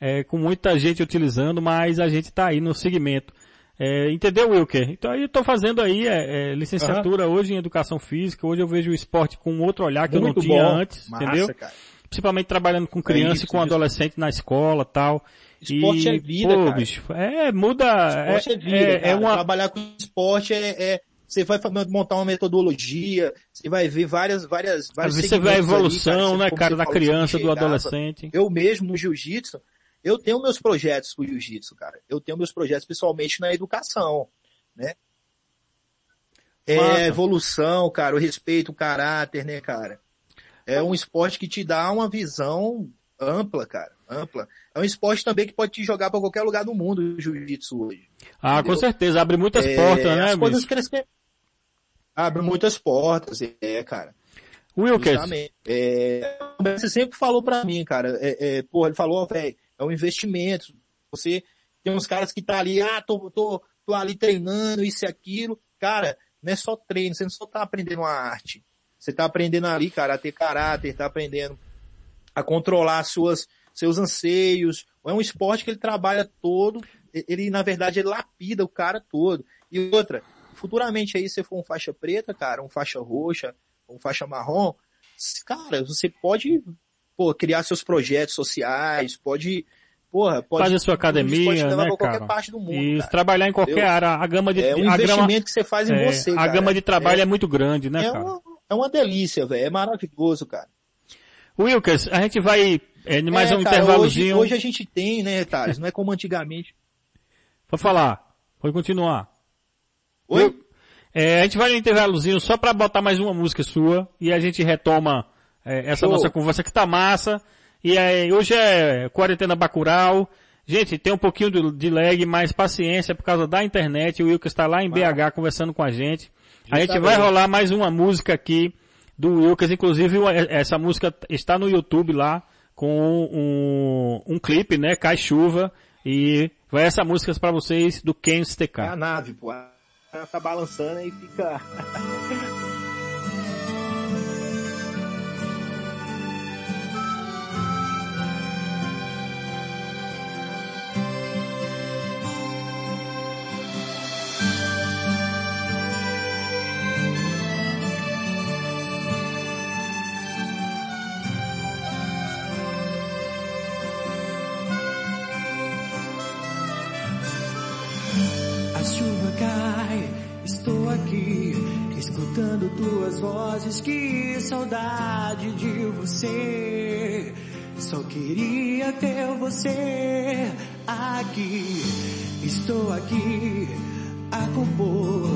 é, com muita gente utilizando, mas a gente tá aí no segmento. É, entendeu, Wilker? Então aí eu tô fazendo aí é, é, licenciatura hoje em educação física, hoje eu vejo o esporte com outro olhar que eu Muito não tinha bom. antes, Massa, entendeu? cara. Principalmente trabalhando com criança isso, e com isso. adolescente na escola tal. Esporte e, é vida, pô, cara. bicho, é, muda, Esporte é, vida, é, é cara. uma, Trabalhar com esporte é, é- você vai montar uma metodologia, você vai ver várias, várias, vários você vê a segmentos ali, evolução, você- né, cara, da criança, do adolescente. Eu mesmo no jiu-jitsu, eu tenho meus projetos pro jiu-jitsu, cara. Eu tenho meus projetos principalmente na educação, né? É Massa. evolução, cara, o respeito, o caráter, né, cara? É um esporte que te dá uma visão ampla, cara, ampla. É um esporte também que pode te jogar pra qualquer lugar do mundo, o jiu-jitsu hoje. Ah, com entendeu? certeza, abre muitas É, portas, né, as coisas crescem. Abre muitas portas, é, cara. Wilkes, Justamente. É, você sempre falou pra mim, cara, é, é, porra, ele falou, velho, é um investimento. Você tem uns caras que tá ali, ah, tô, tô, tô ali treinando, isso e aquilo. Cara, não é só treino, você não só tá aprendendo uma arte. Você tá aprendendo ali, cara, a ter caráter, tá aprendendo a controlar suas, seus anseios. É um esporte que ele trabalha todo, ele, na verdade, ele lapida o cara todo. E outra, futuramente aí, se for um faixa preta, cara, um faixa roxa, um faixa marrom, cara, você pode, pô, criar seus projetos sociais, pode, porra, pode... fazer sua pode academia, levar né, qualquer cara? parte do mundo, E cara. trabalhar em qualquer Entendeu? área, a gama de, É um a investimento gama, que você faz em é, você, a cara. gama de trabalho é, é, muito grande, né, é cara? uma, é uma delícia, velho, é maravilhoso, cara. Wilkes, a gente vai, é, mais É, um cara, intervalozinho. Hoje, hoje a gente tem, né, Thales, não é como antigamente. Pode falar, pode continuar. Oi? Eu- é, a gente vai no intervalozinho só pra botar mais uma música sua e a gente retoma é, essa Show. nossa conversa que tá massa. E aí, hoje é quarentena Bacurau. Gente, tem um pouquinho de, de lag, mas paciência por causa da internet. O Wilkes está lá em BH conversando com a gente. A gente vai Justamente. rolar mais uma música aqui do Wilkes. Inclusive, uma- essa música está no YouTube lá com um, um clipe, né? Cai chuva. E vai essa música para vocês do Ken É a nave, pô. Ela tá balançando e fica... escutando tuas vozes, que saudade de você. Só queria ter você aqui, estou aqui a compor.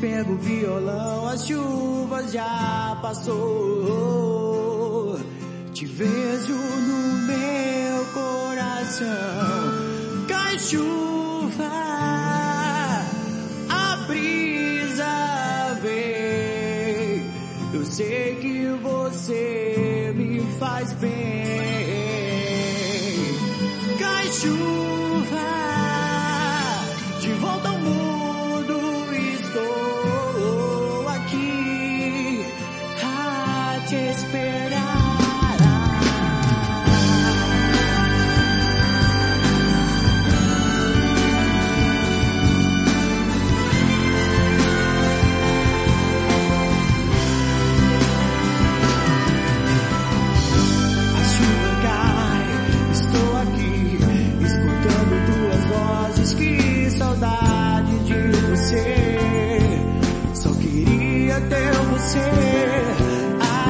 Pego o violão, as chuvas já passou. Te vejo no meu coração. Cai chuva, sei que você me faz bem. Cai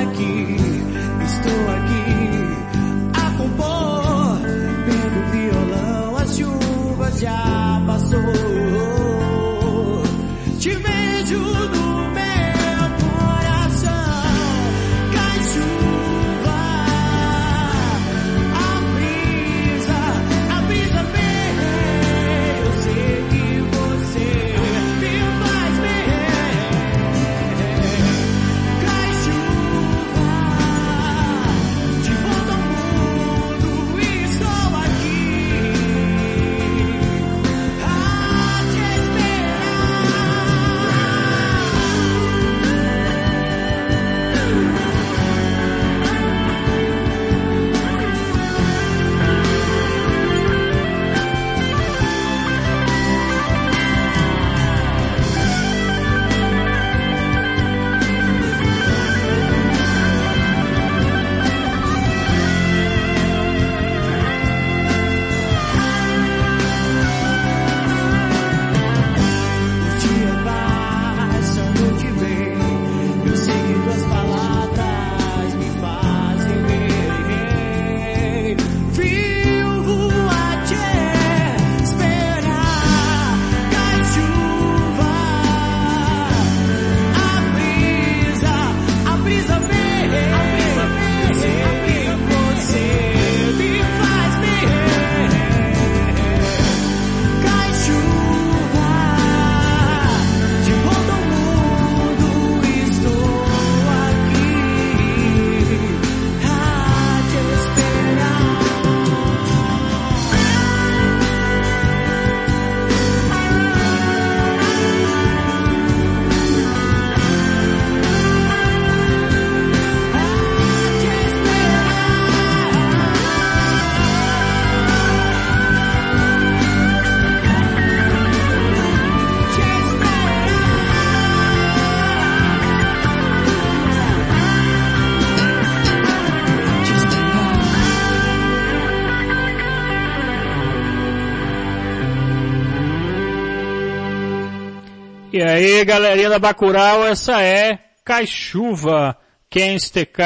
aqui, estou aqui aí, galerinha da Bacurau, essa é Caixuva, Ken STK.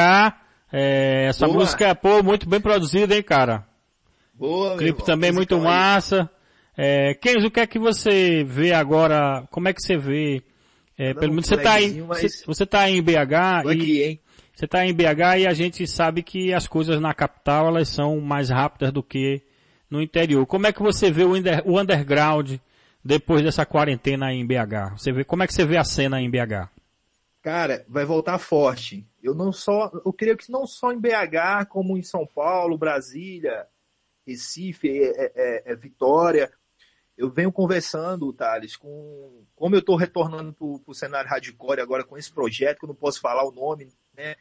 É, essa Boa. música, pô, muito bem produzida, hein, cara? Boa, clipe também muito massa. É, Kenzo, o que é que você vê agora? Como é que você vê? É, pelo menos você tá em, mas- você, tá em BH e aqui, hein? você tá em BH e a gente sabe que as coisas na capital elas são mais rápidas do que no interior. Como é que você vê o, under- o underground depois dessa quarentena em BH? Você vê como é que você vê a cena em BH? Cara, vai voltar forte. Eu não só, eu creio que não só em BH, como em São Paulo, Brasília, Recife, é, é- é Vitória. Eu venho conversando, Thales, com como eu estou retornando para o cenário hardcore agora com esse projeto, que eu não posso falar o nome, né?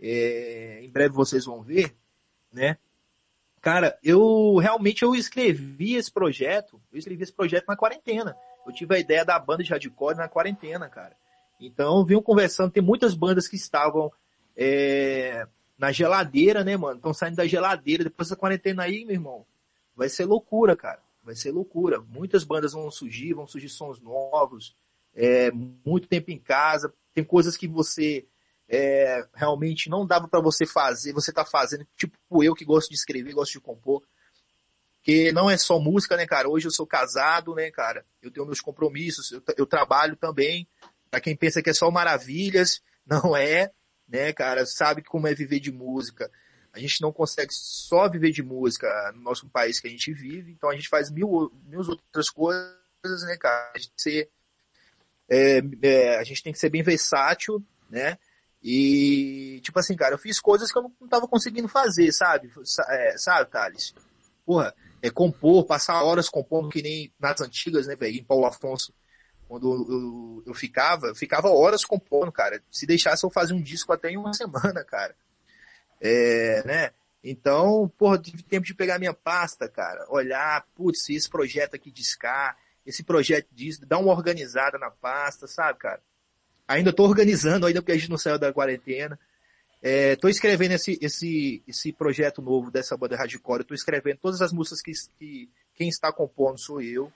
É, em breve vocês vão ver, né? Cara, eu realmente eu escrevi esse projeto, eu escrevi esse projeto na quarentena. Eu tive a ideia da banda de hardcore na quarentena, cara. Então, venho conversando, tem muitas bandas que estavam é, na geladeira, né, mano? Estão saindo da geladeira. Depois dessa quarentena aí, meu irmão, vai ser loucura, cara. Vai ser loucura. Muitas bandas vão surgir, vão surgir sons novos. É, muito tempo em casa. Tem coisas que você é, realmente não dava para você fazer. Você tá fazendo, tipo eu que gosto de escrever, gosto de compor. Que não é só música, né, cara? Hoje eu sou casado, né, cara? Eu tenho meus compromissos, eu, eu trabalho também. Pra quem pensa que é só maravilhas, não é, né, cara? Sabe como é viver de música. A gente não consegue só viver de música no nosso país que a gente vive, então a gente faz mil, mil outras coisas, né, cara? A gente, ser, é, é, a gente tem que ser bem versátil, né? E, tipo assim, cara, eu fiz coisas que eu não, tava conseguindo fazer, sabe? Sa- é, sabe, Thales? Porra, é compor, passar horas compondo que nem nas antigas, né, velho? Em Paulo Afonso, quando eu, eu, ficava, eu ficava horas compondo, cara. Se deixasse eu fazia um disco até em uma semana, cara. É, né? Então, porra, tive tempo de pegar minha pasta, cara, olhar, putz, esse projeto aqui de ska, esse projeto disso, dar uma organizada na pasta, sabe, cara? Ainda tô organizando, ainda porque a gente não saiu da quarentena. É, tô escrevendo esse, esse, esse projeto novo dessa banda hardcore, tô escrevendo todas as músicas que, que quem está compondo sou eu.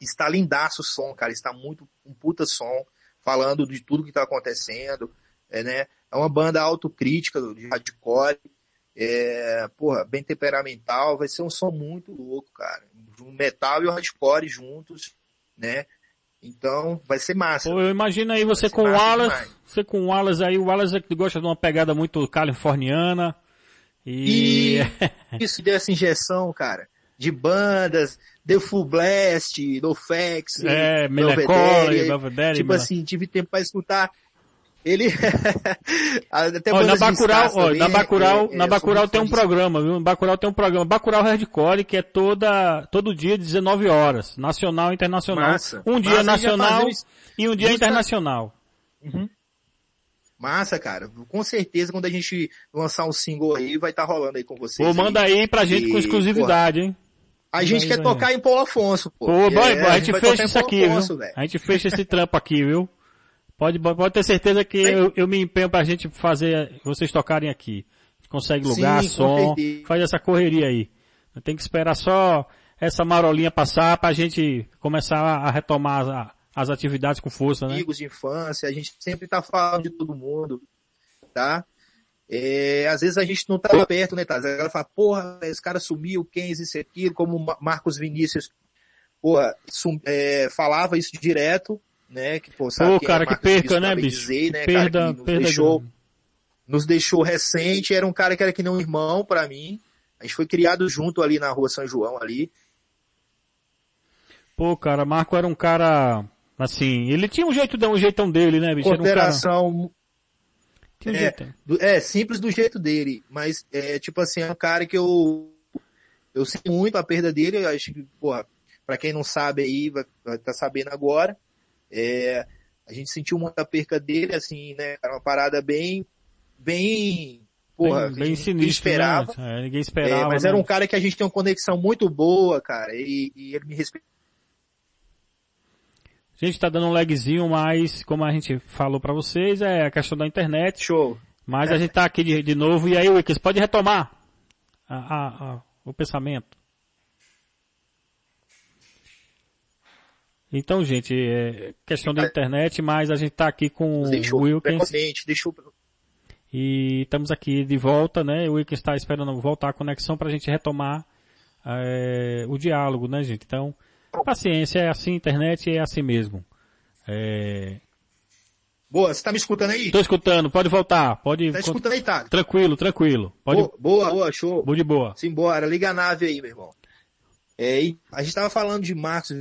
Está lindaço o som, cara, está muito, um puta som, falando de tudo que tá acontecendo, é, né? É uma banda autocrítica de hardcore, é, porra, bem temperamental, vai ser um som muito louco, cara. Metal e o hardcore juntos, né? Então, vai ser massa. Pô, eu imagino aí você com o Wallace, demais. você com o Wallace aí, o Wallace é que gosta de uma pegada muito californiana. E... E isso deu essa injeção, cara, de bandas, deu Full Blast, NoFX, é, Belvedere, tipo assim, tive tempo pra escutar. Ele até Ó, na Bacurau, ó, também, na Bacurau, é, é, na Bacurau tem um programa, viu? Na Bacurau tem um programa, Bacurau Hardcore, que é toda, todo dia, 19 horas, nacional e internacional. Massa. Um dia Massa, a gente nacional e um dia internacional. Massa, cara. Com certeza, quando a gente lançar um single aí, vai estar rolando aí com vocês. Pô, manda aí pra gente com E, exclusividade, hein? A gente quer aí. tocar em Paulo Afonso, pô. Pô, É, boy, boy, a gente vai fecha tocar em isso aqui, Afonso, viu? velho. A gente fecha esse trampo aqui, viu? Pode, pode ter certeza que eu, eu me empenho pra gente fazer, vocês tocarem aqui. Consegue lugar, Sim, som, faz essa correria aí. Tem que esperar só essa marolinha passar pra gente começar a retomar as, as atividades com força, né? amigos de infância, a gente sempre tá falando de todo mundo, tá? É, às vezes a gente não tá perto, né, tá? A galera fala, porra, esse cara sumiu, quem isso aquilo, como Marcos Vinícius, porra, sum- é, falava isso direto, né? Que, pô, sabe Pô, é cara, que perca, né, bicho? dizer, né, Que cara, perda, que nos perda deixou, grande. nos deixou recente, era um cara que era que nem um irmão pra mim, a gente foi criado junto ali na rua São João ali, Pô, cara, Marco era um cara, assim, ele tinha um jeito, um jeitão dele, né, bicho? Era um cara, tinha um é. Do- É, simples do jeito dele, mas é tipo assim, é um cara que eu eu sinto muito a perda dele, eu acho que, porra, pra quem não sabe aí, vai, vai tá sabendo agora, é, a gente sentiu muito a perca dele, assim, né, era uma parada bem, bem, porra, bem, bem sinistro, esperava, né? É, ninguém é, esperava. mas né? era um cara que a gente tem uma conexão muito boa, cara, e, e ele me respeita. A gente tá dando um lagzinho, mas como a gente falou pra vocês, é a questão da internet. Show. Mas a gente tá aqui de, de novo. E aí, Wickes, pode retomar a- a- a- o pensamento. Então, gente, é questão da internet, mas a gente tá aqui com Nos o deixou Wilkins deixou, e estamos aqui de volta, né? O Wilkins está esperando voltar a conexão pra gente retomar é, o diálogo, né, gente? Então, paciência, é assim, internet é assim mesmo. É... boa, você tá me escutando aí? Tô escutando, pode voltar, pode... Tá escutando aí, tá? Tranquilo, tranquilo. Pode... Boa, boa, boa, show. Boa de boa. Simbora, liga a nave aí, meu irmão. É, a gente tava falando de Marcos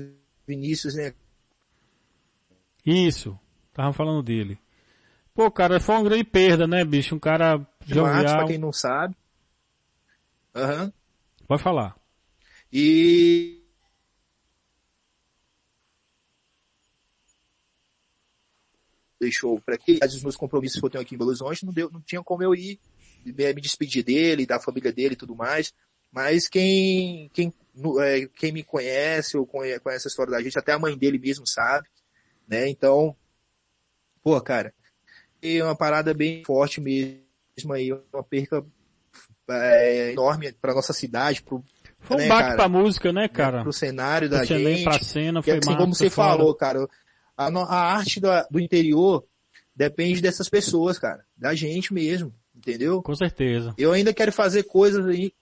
Vinícius, né? Isso. Tava falando dele. Pô, cara, foi uma grande perda, né, bicho? Um cara pra jovial. quem não sabe. Aham. Pode falar. E deixou para que os meus compromissos que eu tenho aqui em Belo Horizonte, não deu, não tinha como eu ir me me despedir dele, da família dele e tudo mais. Mas quem quem no- é, quem me conhece ou conhe- conhece a história da gente, até a mãe dele mesmo sabe, né? Então, pô, cara, é uma parada bem forte mesmo aí, uma perca é, enorme para nossa cidade, pro, Foi um né, baque cara? pra música, né, cara? pro cenário da Pro gente. pra cena, foi assim, massa, como você falou, cara, a, a arte da- do interior depende dessas pessoas, cara, da gente mesmo, entendeu? Com certeza. Eu ainda quero fazer coisas aí,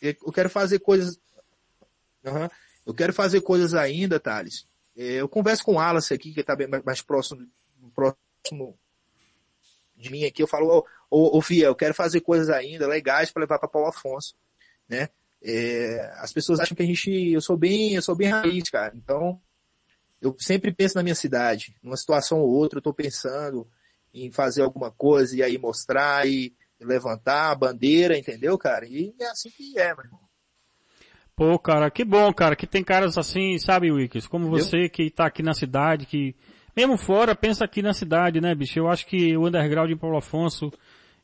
eu quero fazer coisas, Aham. eu quero fazer coisas ainda, Thales. É, Eu converso com o Wallace aqui, que tá bem mais, próximo, próximo de mim aqui, eu falo, ô, ô, ô Fia, eu quero fazer coisas ainda legais para levar para Paulo Afonso, né? É, as pessoas acham que a gente, eu sou bem, eu sou bem raiz, cara. Então, eu sempre penso na minha cidade, numa situação ou outra, eu tô pensando. em fazer alguma coisa e aí mostrar e levantar a bandeira, entendeu, cara? E é assim que é, meu irmão. Pô, cara, que bom, cara, que tem caras assim, sabe, Wikis, como você que tá aqui na cidade, que mesmo fora, pensa aqui na cidade, né, bicho? Eu acho que o underground em Paulo Afonso,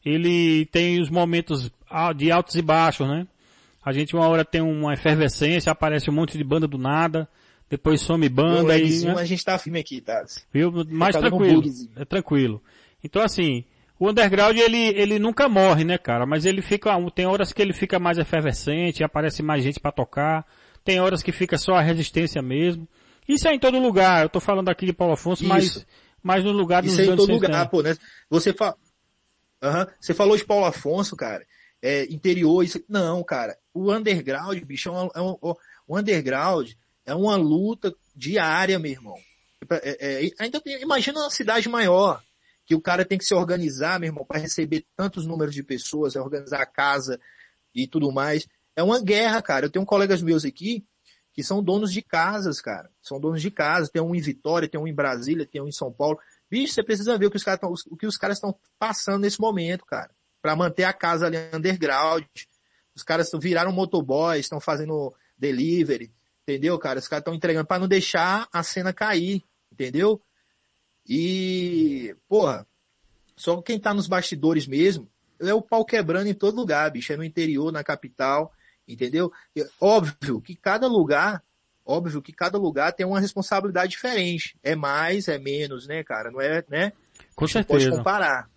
ele tem os momentos de altos e baixos, né? A gente uma hora tem uma efervescência, aparece um monte de banda do nada, depois some Meu banda e, lagzinho, né? a gente tá firme aqui, tá? Viu? Mais Tá tranquilo. É tranquilo. Então assim, o underground ele, ele nunca morre, né, cara? Mas ele fica, tem horas que ele fica mais efervescente, aparece mais gente pra tocar. Tem horas que fica só a resistência mesmo. Isso é em todo lugar. Eu tô falando aqui de Paulo Afonso, mas, Isso. mas no lugar dos Isso é em todo 60. lugar, pô, né? Você, fa... Aham. Você falou de Paulo Afonso, cara. É, interior, isso. Não, cara. O underground, bicho, é, um, é um- o underground é uma luta diária, meu irmão. É, é, ainda tem- imagina uma cidade maior, que o cara tem que se organizar, meu irmão, para receber tantos números de pessoas, é organizar a casa e tudo mais. É uma guerra, cara. Eu tenho colegas meus aqui que são donos de casas, cara. São donos de casas. Tem um em Vitória, tem um em Brasília, tem um em São Paulo. Bicho, você precisa ver o que os caras estão passando nesse momento, cara. Pra manter a casa ali underground. Os caras viraram motoboys, estão fazendo delivery, entendeu, cara? Os caras estão entregando pra não deixar a cena cair, entendeu? E, porra, só quem tá nos bastidores mesmo é o pau quebrando em todo lugar, bicho. É no interior, na capital, entendeu? Óbvio que cada lugar, óbvio que cada lugar tem uma responsabilidade diferente. É mais, é menos, né, cara? Não é, né? Com Não pode certeza. comparar.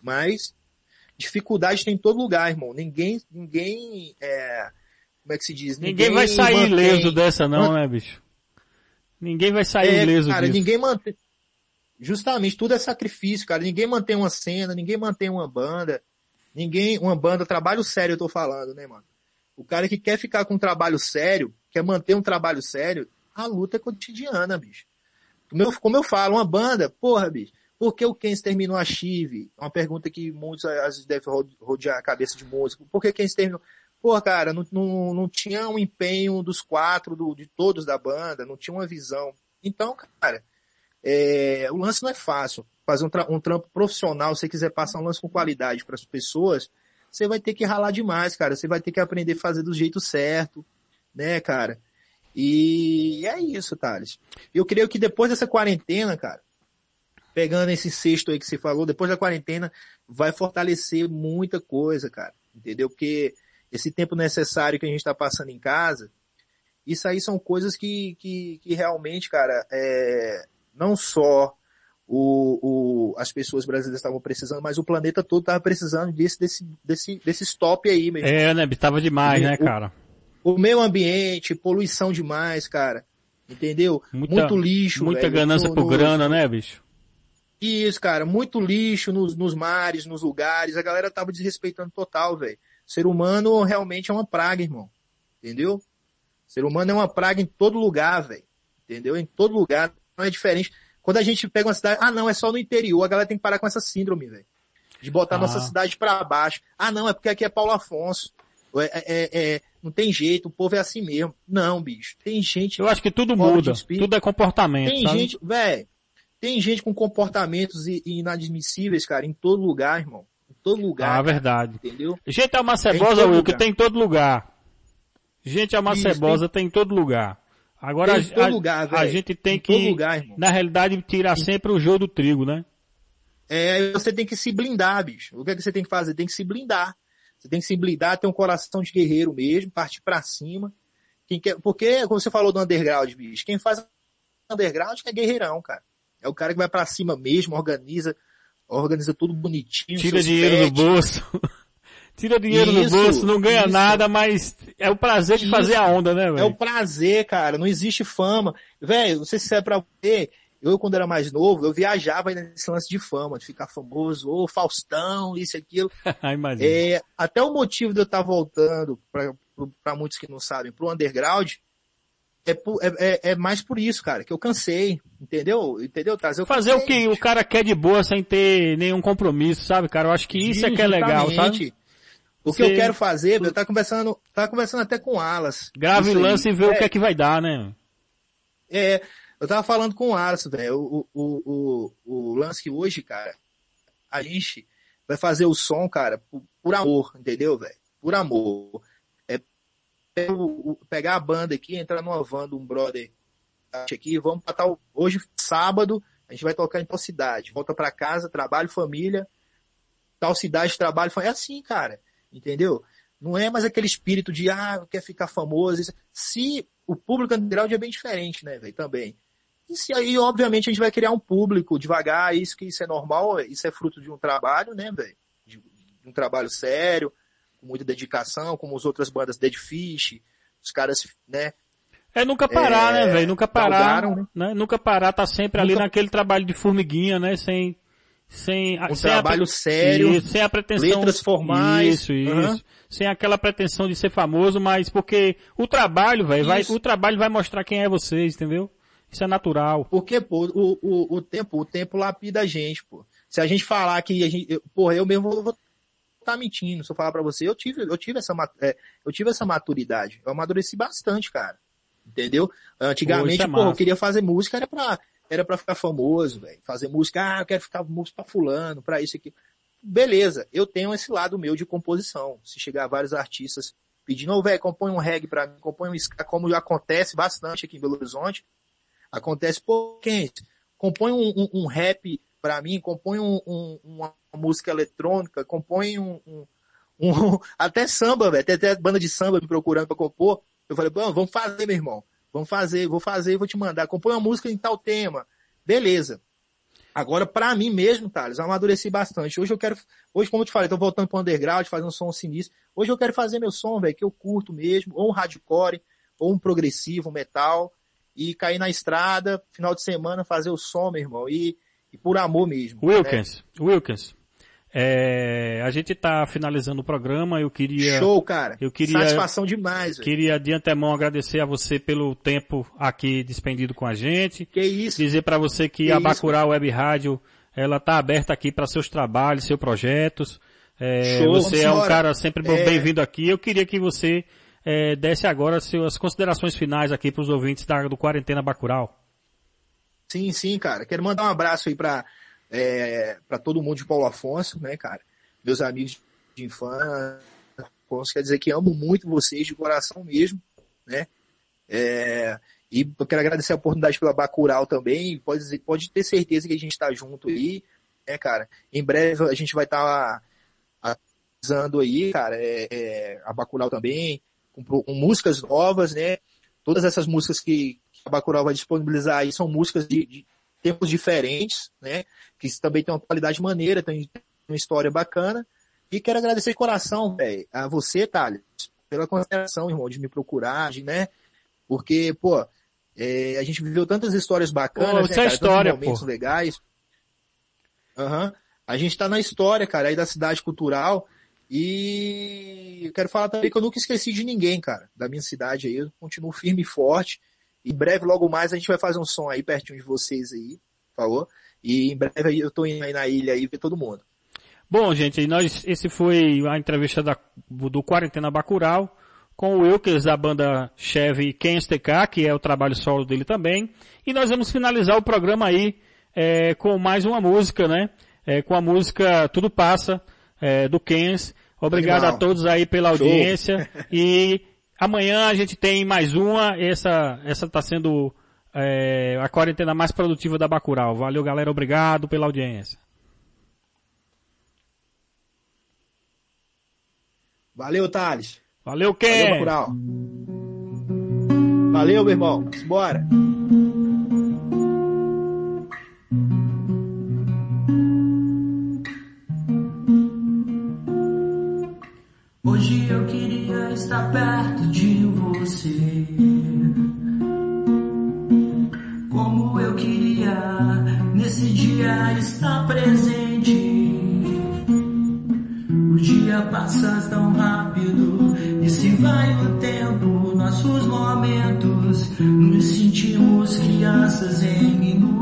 Mas dificuldade tem em todo lugar, irmão. Ninguém, ninguém, é, como é que se diz? Ninguém vai sair mantém- ileso dessa não, né, bicho? Ninguém vai sair é, ileso cara, disso. ninguém mantém. Justamente, tudo é sacrifício, cara. Ninguém mantém uma cena, ninguém mantém uma banda. Ninguém, uma banda, trabalho sério eu tô falando, né, mano? O cara que quer ficar com um trabalho sério, quer manter um trabalho sério, a luta é cotidiana, bicho. Como eu, como eu falo, uma banda, porra, bicho, por que o Kens terminou a Chive? É uma pergunta que muitos às vezes devem ro- rodear a cabeça de músico. Por que Kens terminou? Pô, cara, não, não, não tinha um empenho dos quatro, do, de todos da banda, não tinha uma visão. Então, cara, é, o lance não é fácil. Fazer um, tra- um trampo profissional, se você quiser passar um lance com qualidade para as pessoas, você vai ter que ralar demais, cara. Você vai ter que aprender a fazer do jeito certo, né, cara? E é isso, Thales. Eu creio que depois dessa quarentena, cara, pegando esse sexto aí que você falou, depois da quarentena, vai fortalecer muita coisa, cara. Entendeu? Porque esse tempo necessário que a gente está passando em casa, isso aí são coisas que, que, que realmente, cara, é, não só o, o, as pessoas brasileiras estavam precisando, mas o planeta todo estava precisando desse, desse, desse, desse stop aí, mesmo. É, né? Tava demais, né, O- cara? O meio ambiente, poluição demais, cara. Entendeu? Muita- muito lixo. Muita velho, ganância no- por no- grana, né, bicho? Isso, cara, muito lixo nos, nos mares, nos lugares. A galera tava desrespeitando total, velho. Ser humano realmente é uma praga, irmão. Entendeu? Ser humano é uma praga em todo lugar, velho. Entendeu? Em todo lugar. Não é diferente. Quando a gente pega uma cidade, ah não, é só no interior, a galera tem que parar com essa síndrome, velho. De botar Ah. nossa cidade pra baixo. Ah não, é porque aqui é Paulo Afonso. É, é- é- não tem jeito, o povo é assim mesmo. Não, bicho. Tem gente Eu acho que tudo muda. Tudo é comportamento, tem sabe? gente, velho, tem gente com comportamentos inadmissíveis, cara, em todo lugar, irmão. Em todo lugar, Ah, verdade. entendeu? Gente é uma em cebosa, todo Will, que tem em todo lugar. Gente é uma Isso, cebosa, tem... em todo lugar. Agora Tem em a, a- lugar, a gente tem Em que, lugar, na realidade, tirar sempre o jogo do trigo, né? É, você tem que se blindar, bicho. O que é que você tem que fazer? Tem que se blindar. Você tem que se blindar, ter um coração de guerreiro mesmo, partir pra cima. Quem quer, porque, como você falou do underground, bicho, quem faz underground é guerreirão, cara. É o cara que vai pra cima mesmo, organiza, organiza tudo bonitinho. Tira dinheiro do bolso. Tira dinheiro do Isso, bolso, não ganha isso. nada, mas é o prazer de Isso. fazer a onda, né, É o velho? prazer, cara. Não existe fama. Velho, não sei se é pra você. Eu, quando era mais novo, eu viajava nesse lance de fama, de ficar famoso, ô Faustão, isso e aquilo. Imagina. É, até o motivo de eu estar voltando, para muitos que não sabem, pro underground, é, por- é, é- é mais por isso, cara, que eu cansei, entendeu? Entendeu, Taz? Eu Fazer o cansei, que o cara quer de boa sem ter nenhum compromisso, sabe, cara? Eu acho que isso é que é legal, sabe? O que Você- eu quero fazer, eu tava conversando, tava conversando até com o Alas. Grave o aí. lance e vê o É, que é que vai dar, né? É, eu tava falando com o Alisson, velho. O, o, o, o lance que hoje, cara, a gente vai fazer o som, cara, por, por amor, entendeu, velho? Por amor. É pegar o- o- pegar a banda aqui, entrar numa van de um brother aqui, vamos pra tal, hoje, sábado, a gente vai tocar em tal cidade, volta pra casa, trabalho, família, tal cidade, trabalho, família. é assim, cara, entendeu? Não é mais aquele espírito de, ah, quer ficar famoso. isso- Se o público underground é bem diferente, né, velho, também. E se aí, obviamente, a gente vai criar um público devagar, isso que isso é normal, isso é fruto de um trabalho, né, velho? De, de um trabalho sério, com muita dedicação, como as outras bandas Dead Fish, os caras, né? É nunca parar, É, né, velho? Nunca parar, né? né? Nunca parar, tá sempre ali Nunca- naquele trabalho de formiguinha, né? Sem, sem, Um sem a trabalho pre- sério, Isso, sem a pretensão. letras formais. Isso, isso. Sem aquela pretensão de ser famoso, mas porque o trabalho, velho, vai, o trabalho vai mostrar quem é vocês, entendeu? Isso é natural. Porque, pô, o, o, o tempo, o tempo lapida a gente, pô. Se a gente falar que a gente, eu, porra, eu mesmo vou, tá mentindo, se eu falar pra você, eu tive, eu tive essa, é, eu tive essa maturidade. Eu amadureci bastante, cara. Entendeu? Pô, Antigamente, isso é pô, eu queria fazer música, era pra, era pra ficar famoso, velho. Fazer música, ah, eu quero ficar música pra fulano, pra isso aqui. Beleza, eu tenho esse lado meu de composição. Se chegar vários artistas pedindo, ô, velho, compõe um reggae pra mim, compõe um ska, como acontece bastante aqui em Belo Horizonte, acontece, pô, quem compõe um, um, um rap pra mim, compõe um, um- uma música eletrônica, compõe um, um- até samba, velho, tem até banda de samba me procurando pra compor. Eu falei, "Bom, vamos fazer, meu irmão. Vamos fazer, vou fazer e vou te mandar. Compõe uma música em tal tema. Beleza. Agora, pra mim mesmo, Thales, eu amadureci bastante. Hoje eu quero, hoje, como eu te falei, tô voltando pro underground, fazer um som sinistro. Hoje eu quero fazer meu som, velho, que eu curto mesmo, ou um hardcore, ou um progressivo, um metal, e cair na estrada, final de semana, fazer o som, meu irmão, e, e por amor mesmo. né? Wilkins, Wilkins, é, a gente tá finalizando o programa, eu queria... Show, cara. eu queria- Satisfação demais, velho. Queria de antemão agradecer a você pelo tempo aqui despendido com a gente. Que isso. Dizer para você que, Que a. Bacurau Web Rádio, ela tá aberta aqui para seus trabalhos, seus projetos. É, Show, você é um cara sempre É. bem-vindo aqui. Eu queria que você é, desse agora suas considerações finais aqui para os ouvintes da, do Quarentena Bacurau. Sim, sim, cara. Quero mandar um abraço aí pra, é, pra todo mundo de Paulo Afonso, né, cara? Meus amigos de infância. Afonso, quer dizer que amo muito vocês de coração mesmo, né? É, e eu quero agradecer a oportunidade pela Bacurau também. Pode, pode ter certeza que a gente tá junto aí, né, cara? Em breve a gente vai estar avisando aí, cara, é, é, a Bacurau também, com, com músicas novas, né? Todas essas músicas que, que a Bacurau vai disponibilizar aí são músicas de, de tempos diferentes, né? Que também tem uma qualidade maneira, tem uma história bacana. E quero agradecer de coração, velho, a você, Thales, pela consideração, irmão, de me procurar, de, né? Porque, pô, é, a gente viveu tantas histórias bacanas, Pô, né, é cara? história, tantos momentos pô. legais. Aham. A gente tá na história, cara, aí da cidade cultural. E eu quero falar também que eu nunca esqueci de ninguém, cara, da minha cidade aí. Eu continuo firme e forte. Em breve, logo mais, a gente vai fazer um som aí pertinho de vocês aí, favor. E em breve eu tô indo aí na ilha aí ver todo mundo. Bom, gente, nós, esse foi a entrevista da, do Quarentena Bacurau com o Wilkes da banda Chevy Ken STK, que é o trabalho solo dele também. E nós vamos finalizar o programa aí é, com mais uma música, né? É, com a música Tudo Passa, é, do Kens. Obrigado Animal. a todos aí pela audiência. e amanhã a gente tem mais uma. Essa, essa tá sendo é, a quarentena mais produtiva da Bacurau. Valeu, galera. Obrigado pela audiência. Valeu, Thales. Valeu, Valeu, Ken! Bacurau. Valeu, meu irmão. Bora. Estar perto de você. Como eu queria nesse dia estar presente. O dia passa tão rápido e se vai o tempo, nossos momentos. Nos sentimos crianças em minutos.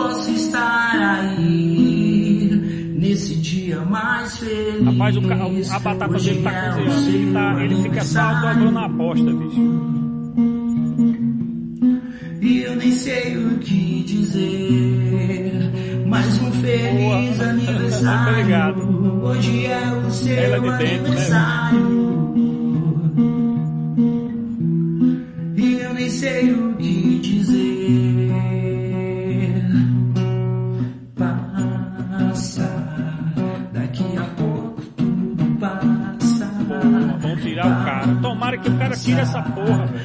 possa estar aí nesse dia mais feliz. Rapaz, o, a batata dele tá é cozinhando, ele, tá, ele fica salto dobrando na aposta, bicho. E eu nem sei o que dizer. Um feliz Boa. Tá aniversário. Hoje é o seu é dentro, né? aniversário. Né? que o cara tira essa porra, velho.